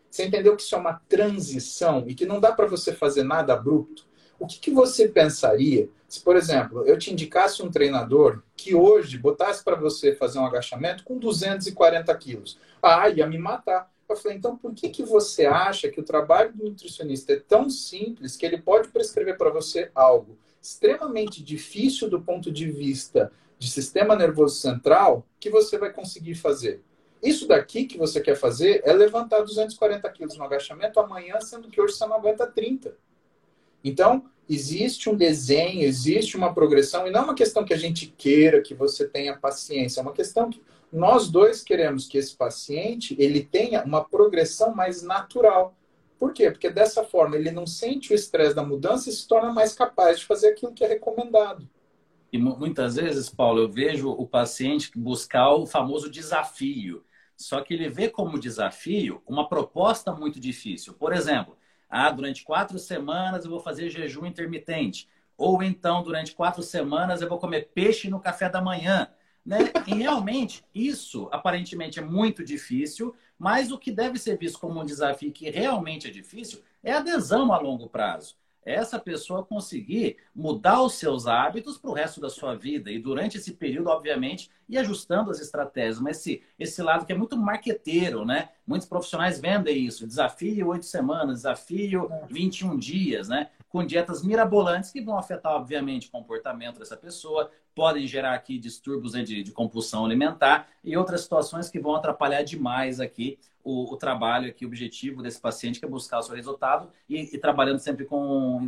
Você entendeu que isso é uma transição e que não dá para você fazer nada abrupto? O que, que, você pensaria se, por exemplo, eu te indicasse um treinador que hoje botasse para você fazer um agachamento com 240 quilos? Ah, ia me matar. Eu falei, então por que, que você acha que o trabalho do nutricionista é tão simples que ele pode prescrever para você algo extremamente difícil do ponto de vista de sistema nervoso central que você vai conseguir fazer? Isso daqui que você quer fazer é levantar 240 quilos no agachamento amanhã, sendo que hoje você não aguenta 30. Então, existe um desenho, existe uma progressão, e não é uma questão que a gente queira que você tenha paciência, é uma questão que nós dois queremos que esse paciente ele tenha uma progressão mais natural. Por quê? Porque dessa forma ele não sente o estresse da mudança e se torna mais capaz de fazer aquilo que é recomendado. E muitas vezes, Paulo, eu vejo o paciente buscar o famoso desafio. Só que ele vê como desafio uma proposta muito difícil. Por exemplo, ah, durante quatro semanas eu vou fazer jejum intermitente. Ou então, durante quatro semanas eu vou comer peixe no café da manhã. Né? E realmente, isso aparentemente é muito difícil, mas o que deve ser visto como um desafio que realmente é difícil é a adesão a longo prazo. É essa pessoa conseguir mudar os seus hábitos para o resto da sua vida. E durante esse período, obviamente, ir ajustando as estratégias. Mas esse, esse lado que é muito marqueteiro, né? Muitos profissionais vendem isso. Desafio oito semanas, desafio 21 dias, né? Com dietas mirabolantes que vão afetar, obviamente, o comportamento dessa pessoa, podem gerar aqui distúrbios né, de, de, compulsão alimentar e outras situações que vão atrapalhar demais aqui o, o, trabalho aqui, o objetivo desse paciente que é buscar o seu resultado e, e, trabalhando sempre com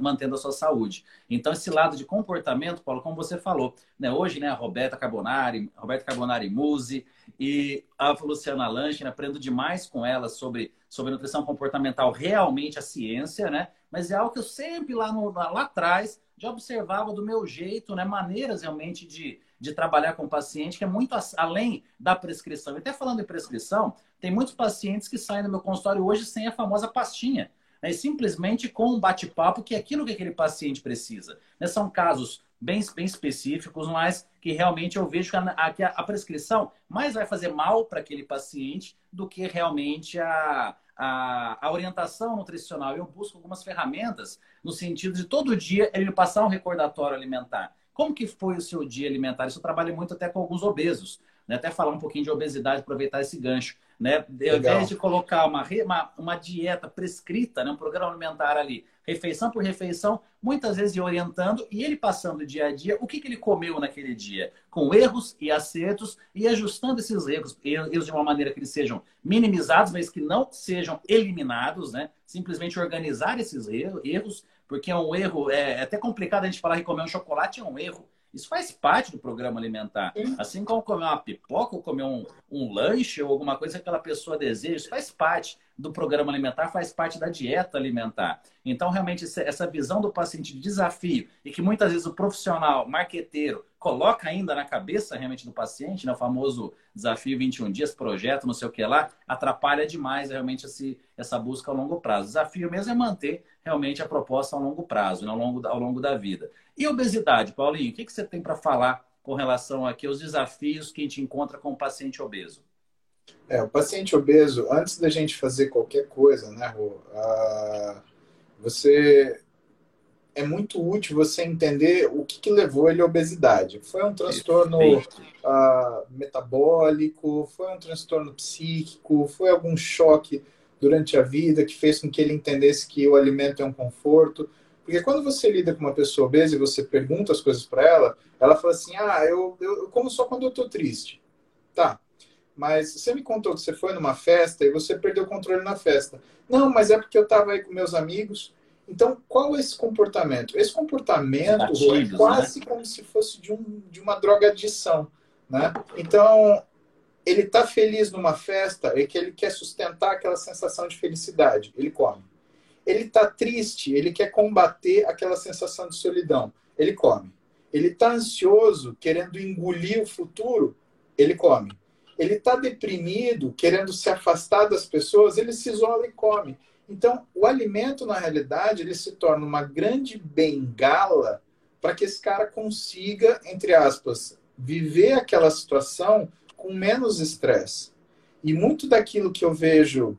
mantendo a sua saúde. Então esse lado de comportamento, Paulo, como você falou, né, hoje, né, a Roberta Carbonari, Roberta Carbonari Muse e a Luciana Lanche, né, aprendo demais com ela sobre sobre nutrição comportamental, realmente a ciência, né? Mas é algo que eu sempre lá no, lá atrás já observava do meu jeito, né, maneiras realmente de, de trabalhar com paciente, que é muito além da prescrição. E até falando em prescrição, tem muitos pacientes que saem do meu consultório hoje sem a famosa pastinha. Né, simplesmente com um bate-papo, que é aquilo que aquele paciente precisa. Né, são casos bem, bem específicos, mas que realmente eu vejo que a, a prescrição mais vai fazer mal para aquele paciente do que realmente a, a, a orientação nutricional. Eu busco algumas ferramentas no sentido de todo dia ele passar um recordatório alimentar. Como que foi o seu dia alimentar? Isso eu trabalho muito até com alguns obesos. Né? Até falar um pouquinho de obesidade, aproveitar esse gancho. Né? Ao invés de colocar uma, uma, uma dieta prescrita, né? um programa alimentar ali, refeição por refeição, muitas vezes orientando e ele passando dia a dia o que, que ele comeu naquele dia, com erros e acertos e ajustando esses erros, erros de uma maneira que eles sejam minimizados, mas que não sejam eliminados, né? Simplesmente organizar esses erros, porque é um erro, é, é até complicado a gente falar que comer um chocolate é um erro. Isso faz parte do programa alimentar. Assim como comer uma pipoca ou comer um, um lanche ou alguma coisa que aquela pessoa deseja, isso faz parte do programa alimentar, faz parte da dieta alimentar. Então, realmente, essa visão do paciente de desafio e que muitas vezes o profissional, marqueteiro, coloca ainda na cabeça realmente do paciente, né, o famoso desafio 21 dias, projeto, não sei o que lá, atrapalha demais realmente esse, essa busca a longo prazo. O desafio mesmo é manter realmente a proposta a longo prazo, né, ao, longo, ao longo da vida. E obesidade, Paulinho, o que, que você tem para falar com relação aqui aos desafios que a gente encontra com o paciente obeso? É, o paciente obeso, antes da gente fazer qualquer coisa, né, Rô, uh, você é muito útil você entender o que, que, levou ele à obesidade. Foi um transtorno uh, metabólico, foi um transtorno psíquico, foi algum choque durante a vida que fez com que ele entendesse que o alimento é um conforto. Porque quando você lida com uma pessoa obesa e você pergunta as coisas para ela, ela fala assim: ah, eu, eu, eu como só quando eu estou triste. Tá, mas você me contou que você foi numa festa e você perdeu o controle na festa. Não, mas é porque eu estava aí com meus amigos. Então, qual é esse comportamento? Esse comportamento é quase né? como se fosse de, um, de uma drogadição. Né? Então, ele está feliz numa festa e que ele quer sustentar aquela sensação de felicidade. Ele come. Ele está triste, ele quer combater aquela sensação de solidão. Ele come. Ele está ansioso, querendo engolir o futuro. Ele come ele está deprimido, querendo se afastar das pessoas, ele se isola e come. Então, o alimento, na realidade, ele se torna uma grande bengala para que esse cara consiga, entre aspas, viver aquela situação com menos estresse. E muito daquilo que eu vejo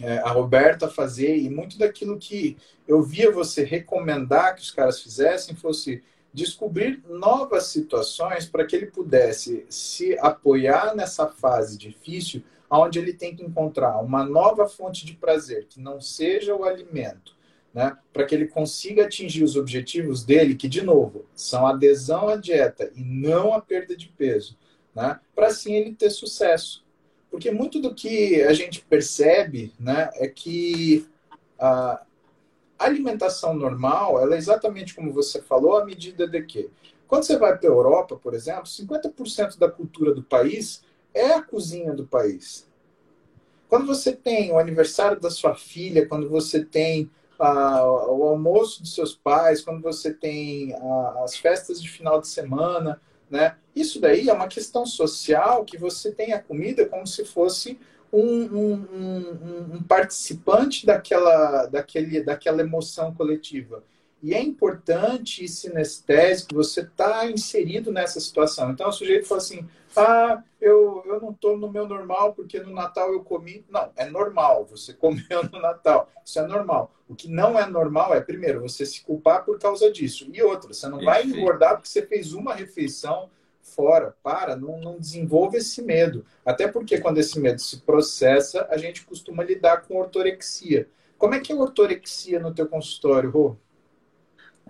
é, a Roberta fazer e muito daquilo que eu via você recomendar que os caras fizessem fosse descobrir novas situações para que ele pudesse se apoiar nessa fase difícil, onde ele tem que encontrar uma nova fonte de prazer, que não seja o alimento, né? para que ele consiga atingir os objetivos dele, que, de novo, são adesão à dieta e não a perda de peso, né? para assim ele ter sucesso. Porque muito do que a gente percebe né, é que a alimentação normal, ela é exatamente como você falou, à medida de que Quando você vai para a Europa, por exemplo, 50% da cultura do país é a cozinha do país. Quando você tem o aniversário da sua filha, quando você tem ah, o almoço dos seus pais, quando você tem ah, as festas de final de semana, né? Isso daí é uma questão social que você tem a comida como se fosse um, um, um, um participante daquela, daquele, daquela emoção coletiva. E é importante e sinestésico você estar tá inserido nessa situação. Então, o sujeito fala assim: ah, eu, eu não estou no meu normal porque no Natal eu comi. Não, é normal, você comeu no Natal. Isso é normal. O que não é normal é, primeiro, você se culpar por causa disso. E outra, você não vai engordar porque você fez uma refeição fora. Para, não, não desenvolva esse medo. Até porque quando esse medo se processa, a gente costuma lidar com ortorexia. Como é que é a ortorexia no teu consultório, Rô?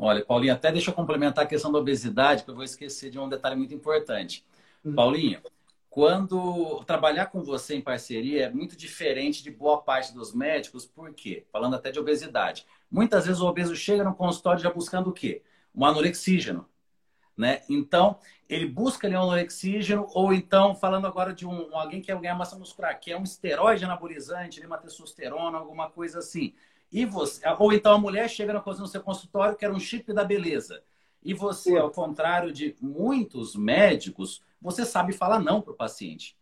Olha, Paulinho, até deixa eu complementar a questão da obesidade, que eu vou esquecer de um detalhe muito importante. Uhum. Paulinho, quando trabalhar com você em parceria é muito diferente de boa parte dos médicos, por quê? Falando até de obesidade. Muitas vezes o obeso chega no consultório já buscando o quê? Um anorexígeno. Né? Então, ele busca ali um anorexígeno, ou então, falando agora de um, alguém que quer ganhar massa muscular, que é um esteroide anabolizante, uma testosterona, alguma coisa assim. E você, ou então a mulher chega no seu consultório que era um chip da beleza. E você, ao contrário de muitos médicos, você sabe falar não para o paciente.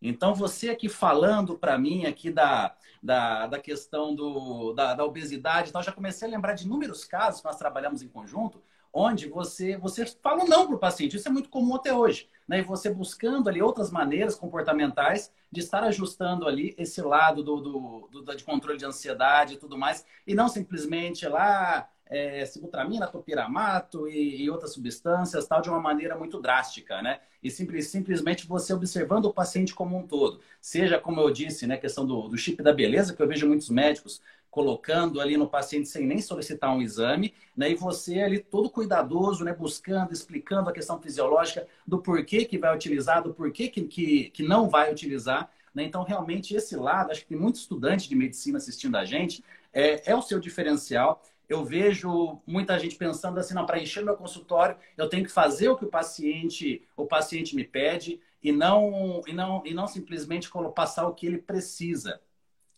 Então, você aqui falando para mim aqui da, da, da questão do, da, da obesidade, então, já comecei a lembrar de inúmeros casos que nós trabalhamos em conjunto, onde você, você fala não para o paciente. Isso é muito comum até hoje. Né? E você buscando ali outras maneiras comportamentais de estar ajustando ali esse lado do, do, do de controle de ansiedade e tudo mais, e não simplesmente lá é, sibutramina, topiramato e, e, outras substâncias, tal, de uma maneira muito drástica, né? E simples, simplesmente você observando o paciente como um todo. Seja, como eu disse, né, questão do, do chip da beleza, que eu vejo muitos médicos colocando ali no paciente sem nem solicitar um exame, né? E você ali todo cuidadoso, né? Buscando, explicando a questão fisiológica do porquê que vai utilizar, do porquê que, que, que não vai utilizar. Né? Então, realmente, esse lado, acho que tem muitos estudantes de medicina assistindo a gente, é, é o seu diferencial. Eu vejo muita gente pensando assim, não, para encher meu consultório, eu tenho que fazer o que o paciente, o paciente me pede e não, e não, e não simplesmente passar o que ele precisa.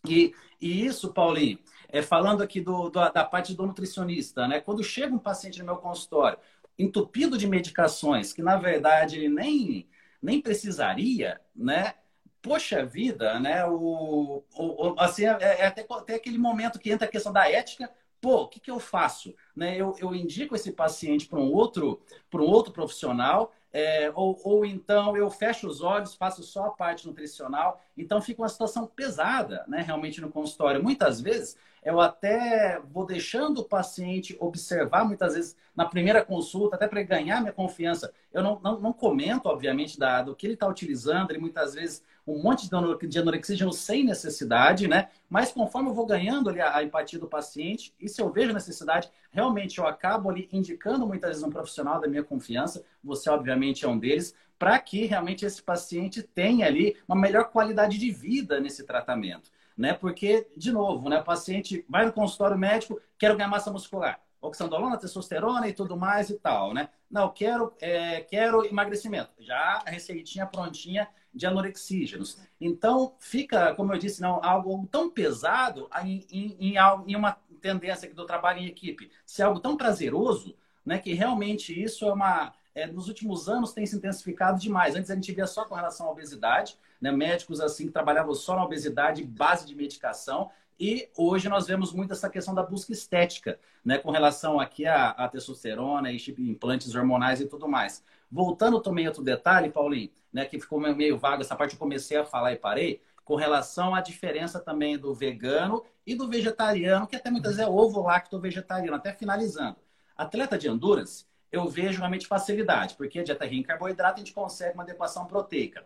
E, e isso, Paulinho, é falando aqui do, do, da parte do nutricionista, né? Quando chega um paciente no meu consultório entupido de medicações, que na verdade ele nem, nem precisaria, né? Poxa vida, né? O, o, assim, é, é até, até aquele momento que entra a questão da ética. Pô, o que, que eu faço? Né? Eu, eu indico esse paciente para um outro para um outro profissional é, ou, ou então eu fecho os olhos, faço só a parte nutricional. Então fica uma situação pesada, né, realmente no consultório. Muitas vezes eu até vou deixando o paciente observar, muitas vezes na primeira consulta, até para ganhar minha confiança. Eu não, não, não comento, obviamente, da, do que ele está utilizando, ele muitas vezes um monte de anorexígeno sem necessidade, né? Mas conforme eu vou ganhando ali a, a, empatia do paciente, e se eu vejo necessidade, realmente eu acabo ali indicando muitas vezes um profissional da minha confiança, você obviamente é um deles, para que realmente esse paciente tenha ali uma melhor qualidade de vida nesse tratamento, né? Porque, de novo, né, o paciente vai no consultório médico, quero ganhar massa muscular oxandrolona, testosterona e tudo mais e tal, né? Não, quero, é, quero emagrecimento. Já a receitinha prontinha de anorexígenos. Então, fica, como eu disse, não, algo tão pesado em, em, em, em uma tendência do trabalho em equipe, ser algo tão prazeroso, né, que realmente isso é uma... É, nos últimos anos tem se intensificado demais. Antes a gente via só com relação à obesidade, né, médicos assim que trabalhavam só na obesidade, base de medicação, e hoje nós vemos muito essa questão da busca estética, né, com relação aqui à, à testosterona e implantes hormonais e tudo mais. Voltando também outro detalhe, Paulinho, né, que ficou meio vago essa parte, eu comecei a falar e parei, com relação à diferença também do vegano e do vegetariano, que até muitas vezes é ovo lacto vegetariano, até finalizando. Atleta de endurance, eu vejo realmente facilidade, porque a dieta rica em carboidrato a gente consegue uma adequação proteica.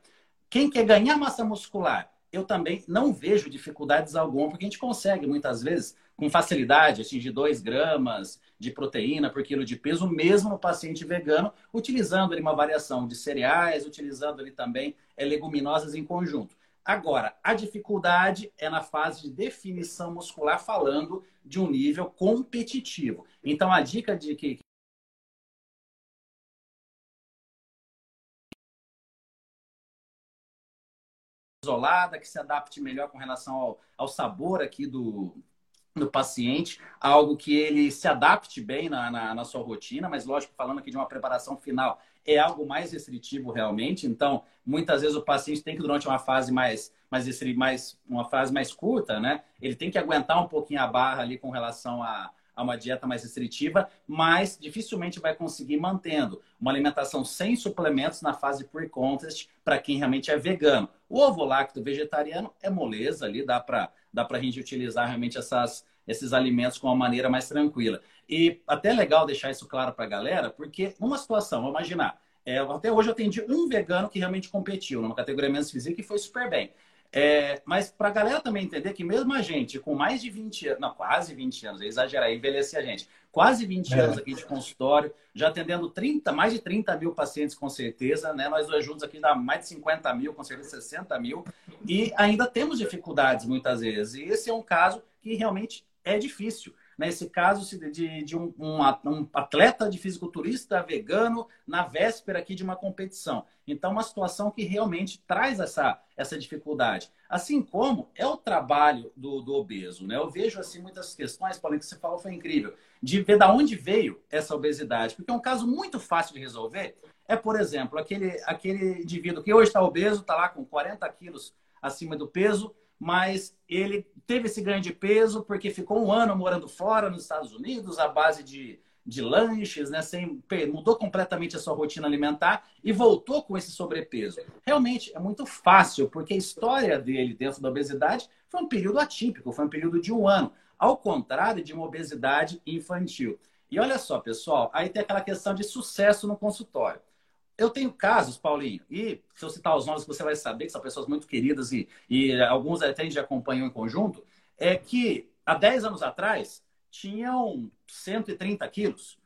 Quem quer ganhar massa muscular eu também não vejo dificuldades alguma, porque a gente consegue, muitas vezes, com facilidade, atingir 2 gramas de proteína por quilo de peso, mesmo no paciente vegano, utilizando ali, uma variação de cereais, utilizando ali também é, leguminosas em conjunto. Agora, a dificuldade é na fase de definição muscular, falando de um nível competitivo. Então, a dica de que isolada, que se adapte melhor com relação ao, ao sabor aqui do, do paciente, algo que ele se adapte bem na, na, na, sua rotina, mas lógico, falando aqui de uma preparação final, é algo mais restritivo realmente. Então, muitas vezes o paciente tem que, durante uma fase mais, mais, mais uma fase mais curta, né? Ele tem que aguentar um pouquinho a barra ali com relação a, a uma dieta mais restritiva, mas dificilmente vai conseguir mantendo uma alimentação sem suplementos na fase pre-contest para quem realmente é vegano. O ovo lácteo vegetariano é moleza ali, dá para dá a gente utilizar realmente essas, esses alimentos com uma maneira mais tranquila. E até é legal deixar isso claro para a galera, porque numa situação, vamos imaginar, é, até hoje eu atendi um vegano que realmente competiu numa categoria menos física e foi super bem. É, mas para a galera também entender que mesmo a gente com mais de 20 anos, não, quase 20 anos, é exagerar, envelhecer a gente, quase 20 é. anos aqui de consultório, já atendendo 30, mais de 30 mil pacientes com certeza, né? Nós dois juntos aqui dá mais de 50 mil, com certeza 60 mil, e ainda temos dificuldades muitas vezes. E esse é um caso que realmente é difícil. Nesse caso de, de um, um, um, atleta de fisiculturista vegano na véspera aqui de uma competição. Então, uma situação que realmente traz essa, essa dificuldade. Assim como é o trabalho do, do obeso. Né? Eu vejo assim muitas questões, Paulinho, que você falou foi incrível, de ver da onde veio essa obesidade. Porque é um caso muito fácil de resolver. É, por exemplo, aquele, aquele indivíduo que hoje está obeso, está lá com 40 quilos acima do peso, mas ele teve esse ganho de peso porque ficou um ano morando fora nos Estados Unidos, à base de, de lanches, né? Sem, mudou completamente a sua rotina alimentar e voltou com esse sobrepeso. Realmente é muito fácil, porque a história dele dentro da obesidade foi um período atípico, foi um período de um ano, ao contrário de uma obesidade infantil. E olha só, pessoal, aí tem aquela questão de sucesso no consultório. Eu tenho casos, Paulinho, e se eu citar os nomes, você vai saber que são pessoas muito queridas e, e alguns até a gente acompanhou em conjunto, é que há 10 anos atrás tinham 130 quilos.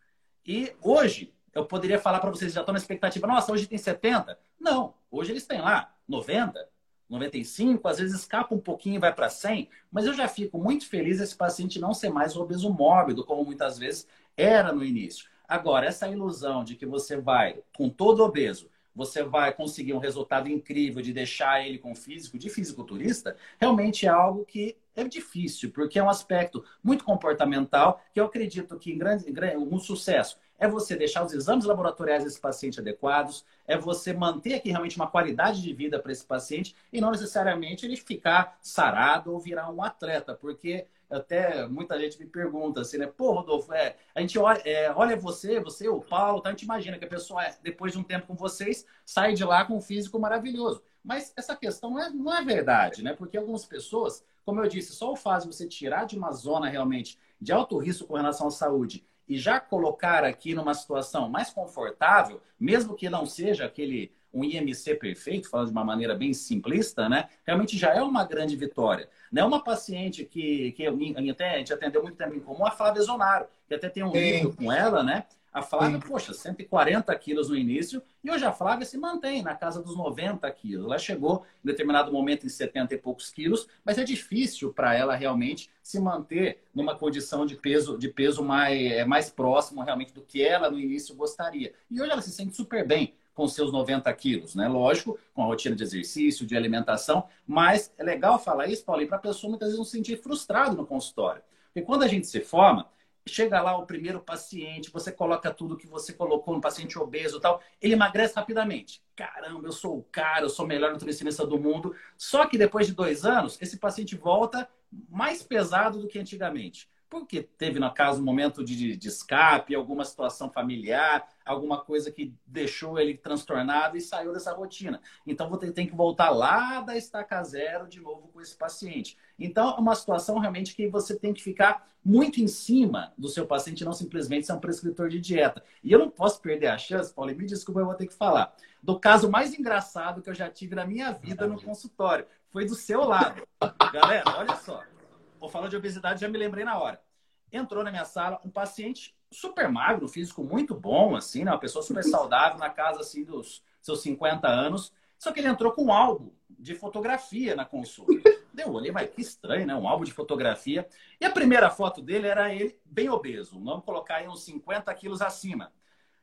E hoje, eu poderia falar para vocês, já estão na expectativa, nossa, hoje tem 70? Não, hoje eles têm lá 90, 95, às vezes escapa um pouquinho e vai para 100, mas eu já fico muito feliz esse paciente não ser mais obeso mórbido, como muitas vezes era no início. Agora, essa ilusão de que você vai, com todo obeso, você vai conseguir um resultado incrível de deixar ele com físico de fisiculturista, realmente é algo que é difícil, porque é um aspecto muito comportamental que eu acredito que em grande, um sucesso é você deixar os exames laboratoriais desse paciente adequados, é você manter aqui realmente uma qualidade de vida para esse paciente e não necessariamente ele ficar sarado ou virar um atleta, porque até muita gente me pergunta assim, né? Pô, Rodolfo, é, a gente olha, é, olha você, você, o Paulo, tá? a gente imagina que a pessoa, é, depois de um tempo com vocês, sai de lá com um físico maravilhoso. Mas essa questão não é, não é verdade, né? Porque algumas pessoas, como eu disse, só o fato de você tirar de uma zona realmente de alto risco com relação à saúde e já colocar aqui numa situação mais confortável, mesmo que não seja aquele um IMC perfeito, falando de uma maneira bem simplista, né? Realmente já é uma grande vitória. Não é uma paciente que, que eu, até, a gente atendeu muito tempo em comum, a Flávia Zonaro, que até tem um Sim. livro com ela, né? A Flávia, Sim. poxa, 140 quilos no início, e hoje a Flávia se mantém na casa dos 90 quilos. Ela chegou em determinado momento em 70 e poucos quilos, mas é difícil para ela realmente se manter numa condição de peso, de peso mais, é, mais próximo realmente do que ela no início gostaria. E hoje ela se sente super bem com seus 90 quilos, né? Lógico, com a rotina de exercício, de alimentação, mas é legal falar isso, Paulinho, para a pessoa muitas vezes não se sentir frustrado no consultório. Porque quando a gente se forma, chega lá o primeiro paciente, você coloca tudo que você colocou no paciente obeso e tal, ele emagrece rapidamente. Caramba, eu sou o cara, eu sou o melhor nutricionista do mundo. Só que depois de dois anos, esse paciente volta mais pesado do que antigamente porque teve, no caso, um momento de, de escape, alguma situação familiar, alguma coisa que deixou ele transtornado e saiu dessa rotina. Então, você tem que voltar lá da estaca zero de novo com esse paciente. Então, é uma situação realmente que você tem que ficar muito em cima do seu paciente, não simplesmente ser um prescritor de dieta. E eu não posso perder a chance, Paulo, me desculpa, eu vou ter que falar, do caso mais engraçado que eu já tive na minha vida no consultório. Foi do seu lado. Galera, olha só. Vou falar de obesidade, já me lembrei na hora. Entrou na minha sala um paciente super magro, físico muito bom, assim, né? Uma pessoa super saudável, na casa, assim, dos seus 50 anos. Só que ele entrou com um álbum de fotografia na consulta. Deu, olhei, mas que estranho, né? Um álbum de fotografia. E a primeira foto dele era ele bem obeso. Vamos colocar aí uns 50 quilos acima.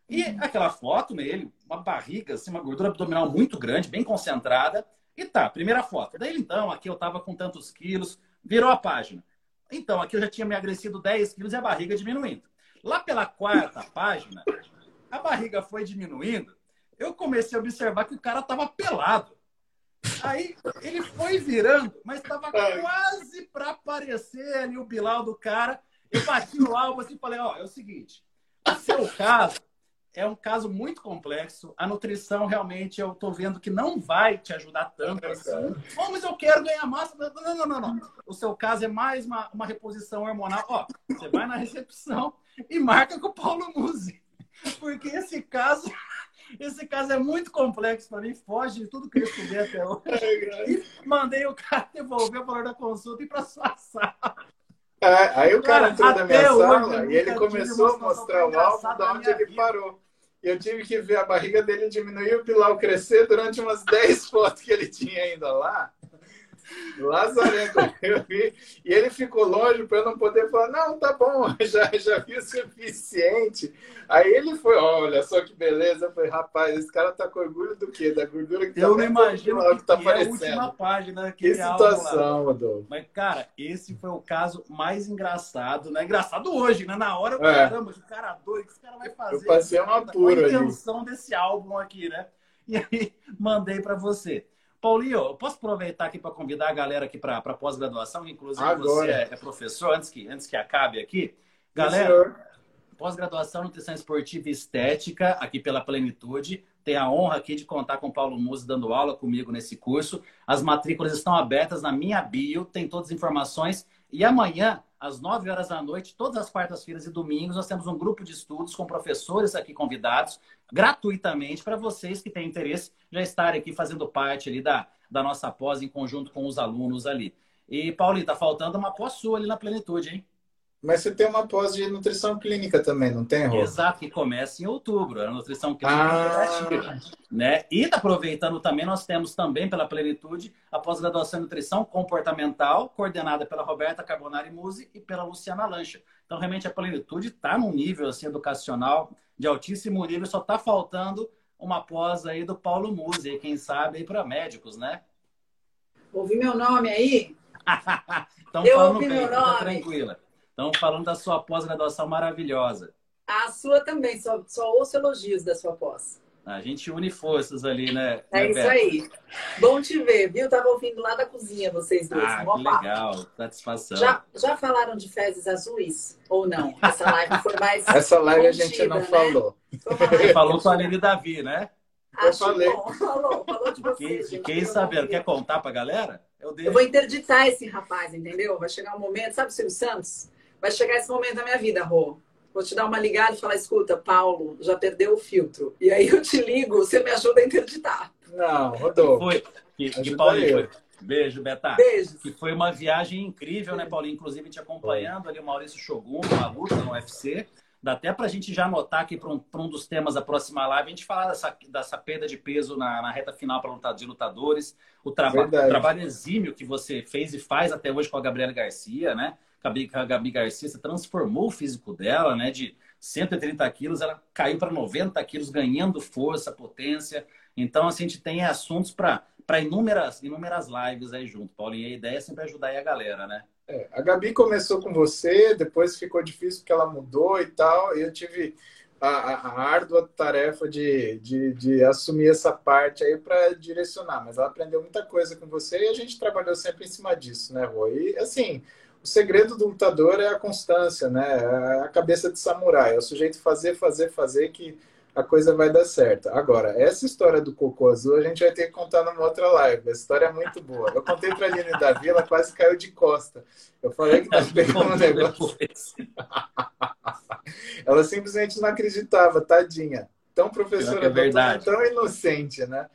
E aquela foto nele, uma barriga, assim, uma gordura abdominal muito grande, bem concentrada. E tá, primeira foto. Daí então, aqui eu tava com tantos quilos, virou a página. Então, aqui eu já tinha me agressido 10 quilos e a barriga diminuindo. Lá pela quarta página, a barriga foi diminuindo. Eu comecei a observar que o cara tava pelado. Aí ele foi virando, mas estava quase para aparecer ali o Bilal do cara. Eu bati no álbum assim e falei: Ó, é o seguinte, o seu caso é um caso muito complexo. A nutrição realmente eu tô vendo que não vai te ajudar tanto assim. Oh, mas eu quero ganhar massa. Não, não, não, não. O seu caso é mais uma, uma reposição hormonal. Ó, você vai na recepção e marca com o Paulo Musi. Porque esse caso esse caso é muito complexo para mim, foge de tudo que eu estudei até hoje. e mandei o cara devolver o valor da consulta e para sua sala. É, aí o cara, cara entrou na minha sala e ele começou a mostrar o álbum de onde ele vida. parou. Eu tive que ver a barriga dele diminuir e o pilau crescer durante umas 10 fotos que ele tinha ainda lá. Lazarento, eu vi. E ele ficou longe para eu não poder falar, não, tá bom, já, já vi o suficiente. Aí ele foi, olha só que beleza. Eu falei, rapaz, esse cara tá com orgulho do quê? Da gordura que eu tá não imagino que, que tá que é a última página Que situação, Adolfo. Mas, cara, esse foi o caso mais engraçado, né? Engraçado hoje, né? Na hora, eu, é. caramba, que cara doido, que esse cara vai fazer? Eu passei uma pura a intenção ali. desse álbum aqui, né? E aí, mandei para você. Paulinho, eu posso aproveitar aqui para convidar a galera aqui para pós-graduação, inclusive Agora. você é, professor, antes que, antes que acabe aqui. Galera, pós-graduação Nutrição Esportiva e Estética, aqui pela Plenitude. Tenho a honra aqui de contar com o Paulo Musi dando aula comigo nesse curso. As matrículas estão abertas na minha bio, tem todas as informações. E amanhã, às 9 horas da noite, todas as quartas-feiras e domingos, nós temos um grupo de estudos com professores aqui convidados, gratuitamente, para vocês que têm interesse já estarem aqui fazendo parte ali da, da nossa pós em conjunto com os alunos ali. E, Paulinho, tá faltando uma pós sua ali na plenitude, hein? Mas você tem uma pós de nutrição clínica também, não tem, Rô? Exato, que começa em outubro, a nutrição clínica ah. né? E aproveitando também, nós temos também pela Plenitude a pós-graduação em nutrição comportamental, coordenada pela Roberta Carbonari Musi e pela Luciana Lancha. Então, realmente, a Plenitude está num nível assim, educacional de altíssimo nível, só está faltando uma pós aí do Paulo Musi, quem sabe aí para médicos, né? Ouvi meu nome aí? então, Eu ouvi bem, meu nome. tranquila. Estão falando da sua pós-graduação maravilhosa. A sua também, só, só ouço elogios da sua pós. A gente une forças ali, né? É né, isso Beto? aí. Bom te ver, viu? Tava ouvindo lá da cozinha vocês dois. Ah, que legal. Satisfação. Já, já falaram de fezes azuis? Ou não? Essa live foi mais. Essa live contida, a gente não né? falou. Você falou com a Aline Davi, né? Eu falei. Bom. Falou, falou de vocês. Fiquei sabendo. Quer contar pra galera? Eu, eu vou interditar esse rapaz, entendeu? Vai chegar um momento, sabe o Silvio Santos? Vai chegar esse momento da minha vida, Rô. Vou te dar uma ligada e falar, escuta, Paulo, já perdeu o filtro. E aí eu te ligo, você me ajuda a interditar. Não, Rodolfo. Foi. Que, que Paulinho, foi. Beijo, Betá. Beijo. Que foi uma viagem incrível, né, Paulinho? Inclusive te acompanhando ali, o Maurício Shogun, uma luta no UFC. Dá até para a gente já anotar aqui para um, um, dos temas da próxima live, a gente falar dessa, dessa perda de peso na, na reta final para de lutadores, o, traba o trabalho exímio que você fez e faz até hoje com a Gabriela Garcia, né? A Gabi Garcia, você transformou o físico dela, né? De 130 quilos, ela caiu para 90 quilos, ganhando força, potência. Então, assim, a gente tem assuntos para inúmeras, inúmeras lives aí junto, Paulinho. E a ideia é sempre ajudar aí a galera, né? É, a Gabi começou com você, depois ficou difícil porque ela mudou e tal, e eu tive a, a árdua tarefa de, de, de, assumir essa parte aí para direcionar, mas ela aprendeu muita coisa com você e a gente trabalhou sempre em cima disso, né, Rô? E assim, o segredo do lutador é a constância, né? É a cabeça de samurai. É o sujeito fazer, fazer, fazer que a coisa vai dar certo. Agora, essa história do cocô azul a gente vai ter que contar numa outra live. A história é muito boa. Eu contei pra Aline Davi, ela quase caiu de costa. Eu falei que nós pegamos um negócio. ela simplesmente não acreditava, tadinha. Tão professora, é tão inocente, né?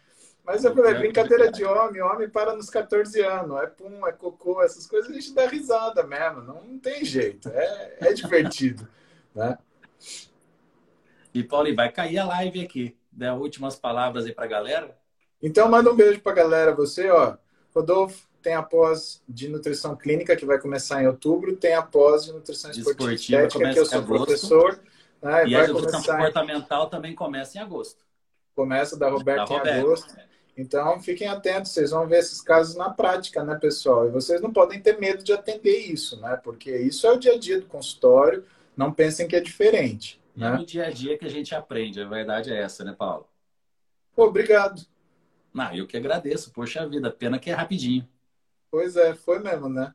Mas eu falei, é brincadeira de homem, homem para nos 14 anos, é pum, é cocô, essas coisas a gente dá risada mesmo, não, tem jeito, é, é divertido, né? E Paulinho, vai cair a live aqui, dá últimas palavras aí para a galera. Então manda um beijo para a galera, você, ó, Rodolfo, tem a pós de nutrição clínica que vai começar em outubro, tem a pós de nutrição esportiva, esportiva estética, que eu sou professor. Né, e a nutrição começar... comportamental também começa em agosto. Começa da Roberta, da Roberta. em agosto. Então, fiquem atentos, vocês vão ver esses casos na prática, né, pessoal? E vocês não podem ter medo de atender isso, né? Porque isso é o dia a dia do consultório, não pensem que é diferente. É né? É no dia a dia que a gente aprende, a verdade é essa, né, Paulo? Pô, obrigado. Não, eu que agradeço, poxa vida, pena que é rapidinho. Pois é, foi mesmo, né?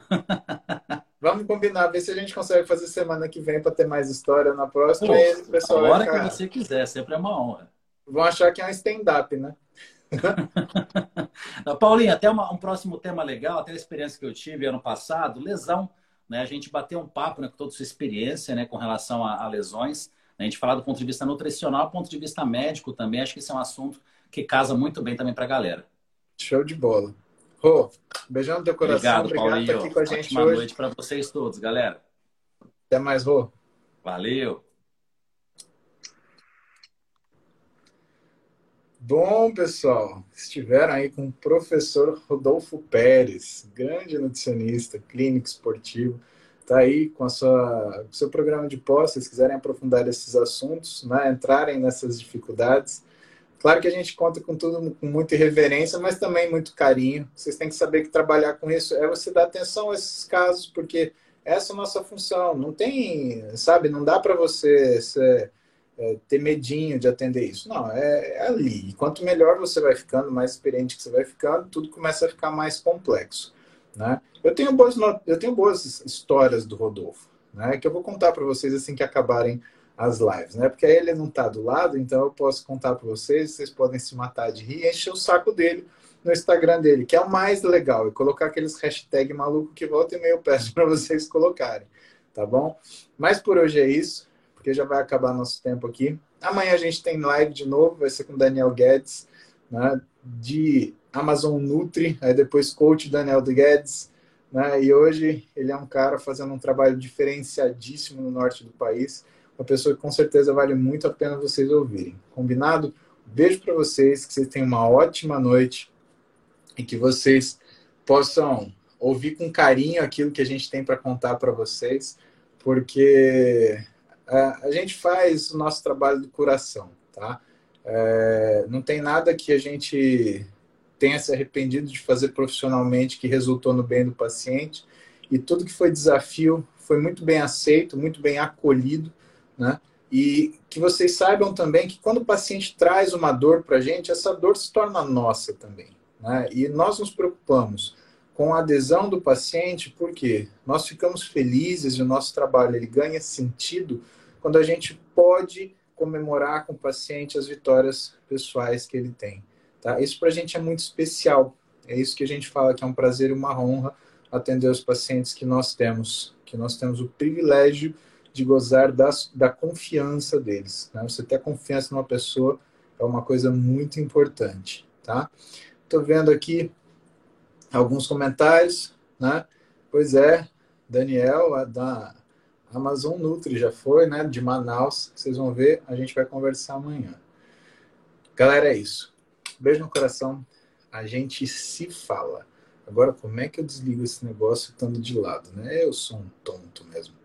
Vamos combinar, ver se a gente consegue fazer semana que vem para ter mais história na próxima. Pô, e aí, pessoal, a hora que você quiser, sempre é uma honra. Vão achar que é um stand-up, né? Paulinho, até uma, um próximo tema legal, até a experiência que eu tive ano passado, lesão. Né? A gente bateu um papo né, com toda a sua experiência né, com relação a, a lesões. Né? A gente falar do ponto de vista nutricional, do ponto de vista médico também. Acho que esse é um assunto que casa muito bem também para a galera. Show de bola. Rô, beijão no teu coração. Obrigado, Obrigado Paulinho. Por aqui com a gente Ótima hoje. noite para vocês todos, galera. Até mais, Rô. Valeu. Bom, pessoal, estiveram aí com o professor Rodolfo Pérez, grande nutricionista, clínico esportivo. Está aí com a sua seu programa de pós, se vocês quiserem aprofundar esses assuntos, né, entrarem nessas dificuldades. Claro que a gente conta com tudo com muita irreverência, mas também muito carinho. Vocês têm que saber que trabalhar com isso é você dar atenção a esses casos, porque essa é a nossa função. Não tem, sabe, não dá para você ser, é, ter medinho de atender isso. Não, é, é, ali. E quanto melhor você vai ficando, mais experiente que você vai ficando, tudo começa a ficar mais complexo. Né? Eu, tenho boas, eu tenho boas histórias do Rodolfo, né, que eu vou contar para vocês assim que acabarem as lives, né? Porque aí ele não está do lado, então eu posso contar para vocês, vocês podem se matar de rir e encher o saco dele no Instagram dele, que é o mais legal, e colocar aqueles hashtag maluco que volta e meio peço para vocês colocarem, tá bom? Mas por hoje é isso, porque já vai acabar nosso tempo aqui. Amanhã a gente tem live de novo, vai ser com Daniel Guedes, né? De Amazon Nutri, aí depois coach Daniel Guedes, né? E hoje ele é um cara fazendo um trabalho diferenciadíssimo no norte do país uma pessoa que com certeza vale muito a pena vocês ouvirem. Combinado? Beijo para vocês, que vocês tenham uma ótima noite e que vocês possam ouvir com carinho aquilo que a gente tem para contar para vocês, porque a gente faz o nosso trabalho de curação, tá? É, não tem nada que a gente tenha se arrependido de fazer profissionalmente que resultou no bem do paciente e tudo que foi desafio foi muito bem aceito, muito bem acolhido né? E que vocês saibam também que quando o paciente traz uma dor para a gente, essa dor se torna nossa também. Né? E nós nos preocupamos com a adesão do paciente, porque nós ficamos felizes e o nosso trabalho ele ganha sentido quando a gente pode comemorar com o paciente as vitórias pessoais que ele tem. Tá? Isso para a gente é muito especial. É isso que a gente fala que é um prazer e uma honra atender os pacientes que nós temos, que nós temos o privilégio de gozar da, da confiança deles. Né? Você ter confiança numa pessoa é uma coisa muito importante, tá? Estou vendo aqui alguns comentários, né? Pois é, Daniel, da Amazon Nutri já foi, né? De Manaus. Vocês vão ver, a gente vai conversar amanhã. Galera, é isso. Beijo no coração. A gente se fala. Agora, como é que eu desligo esse negócio estando de lado, né? Eu sou um tonto mesmo.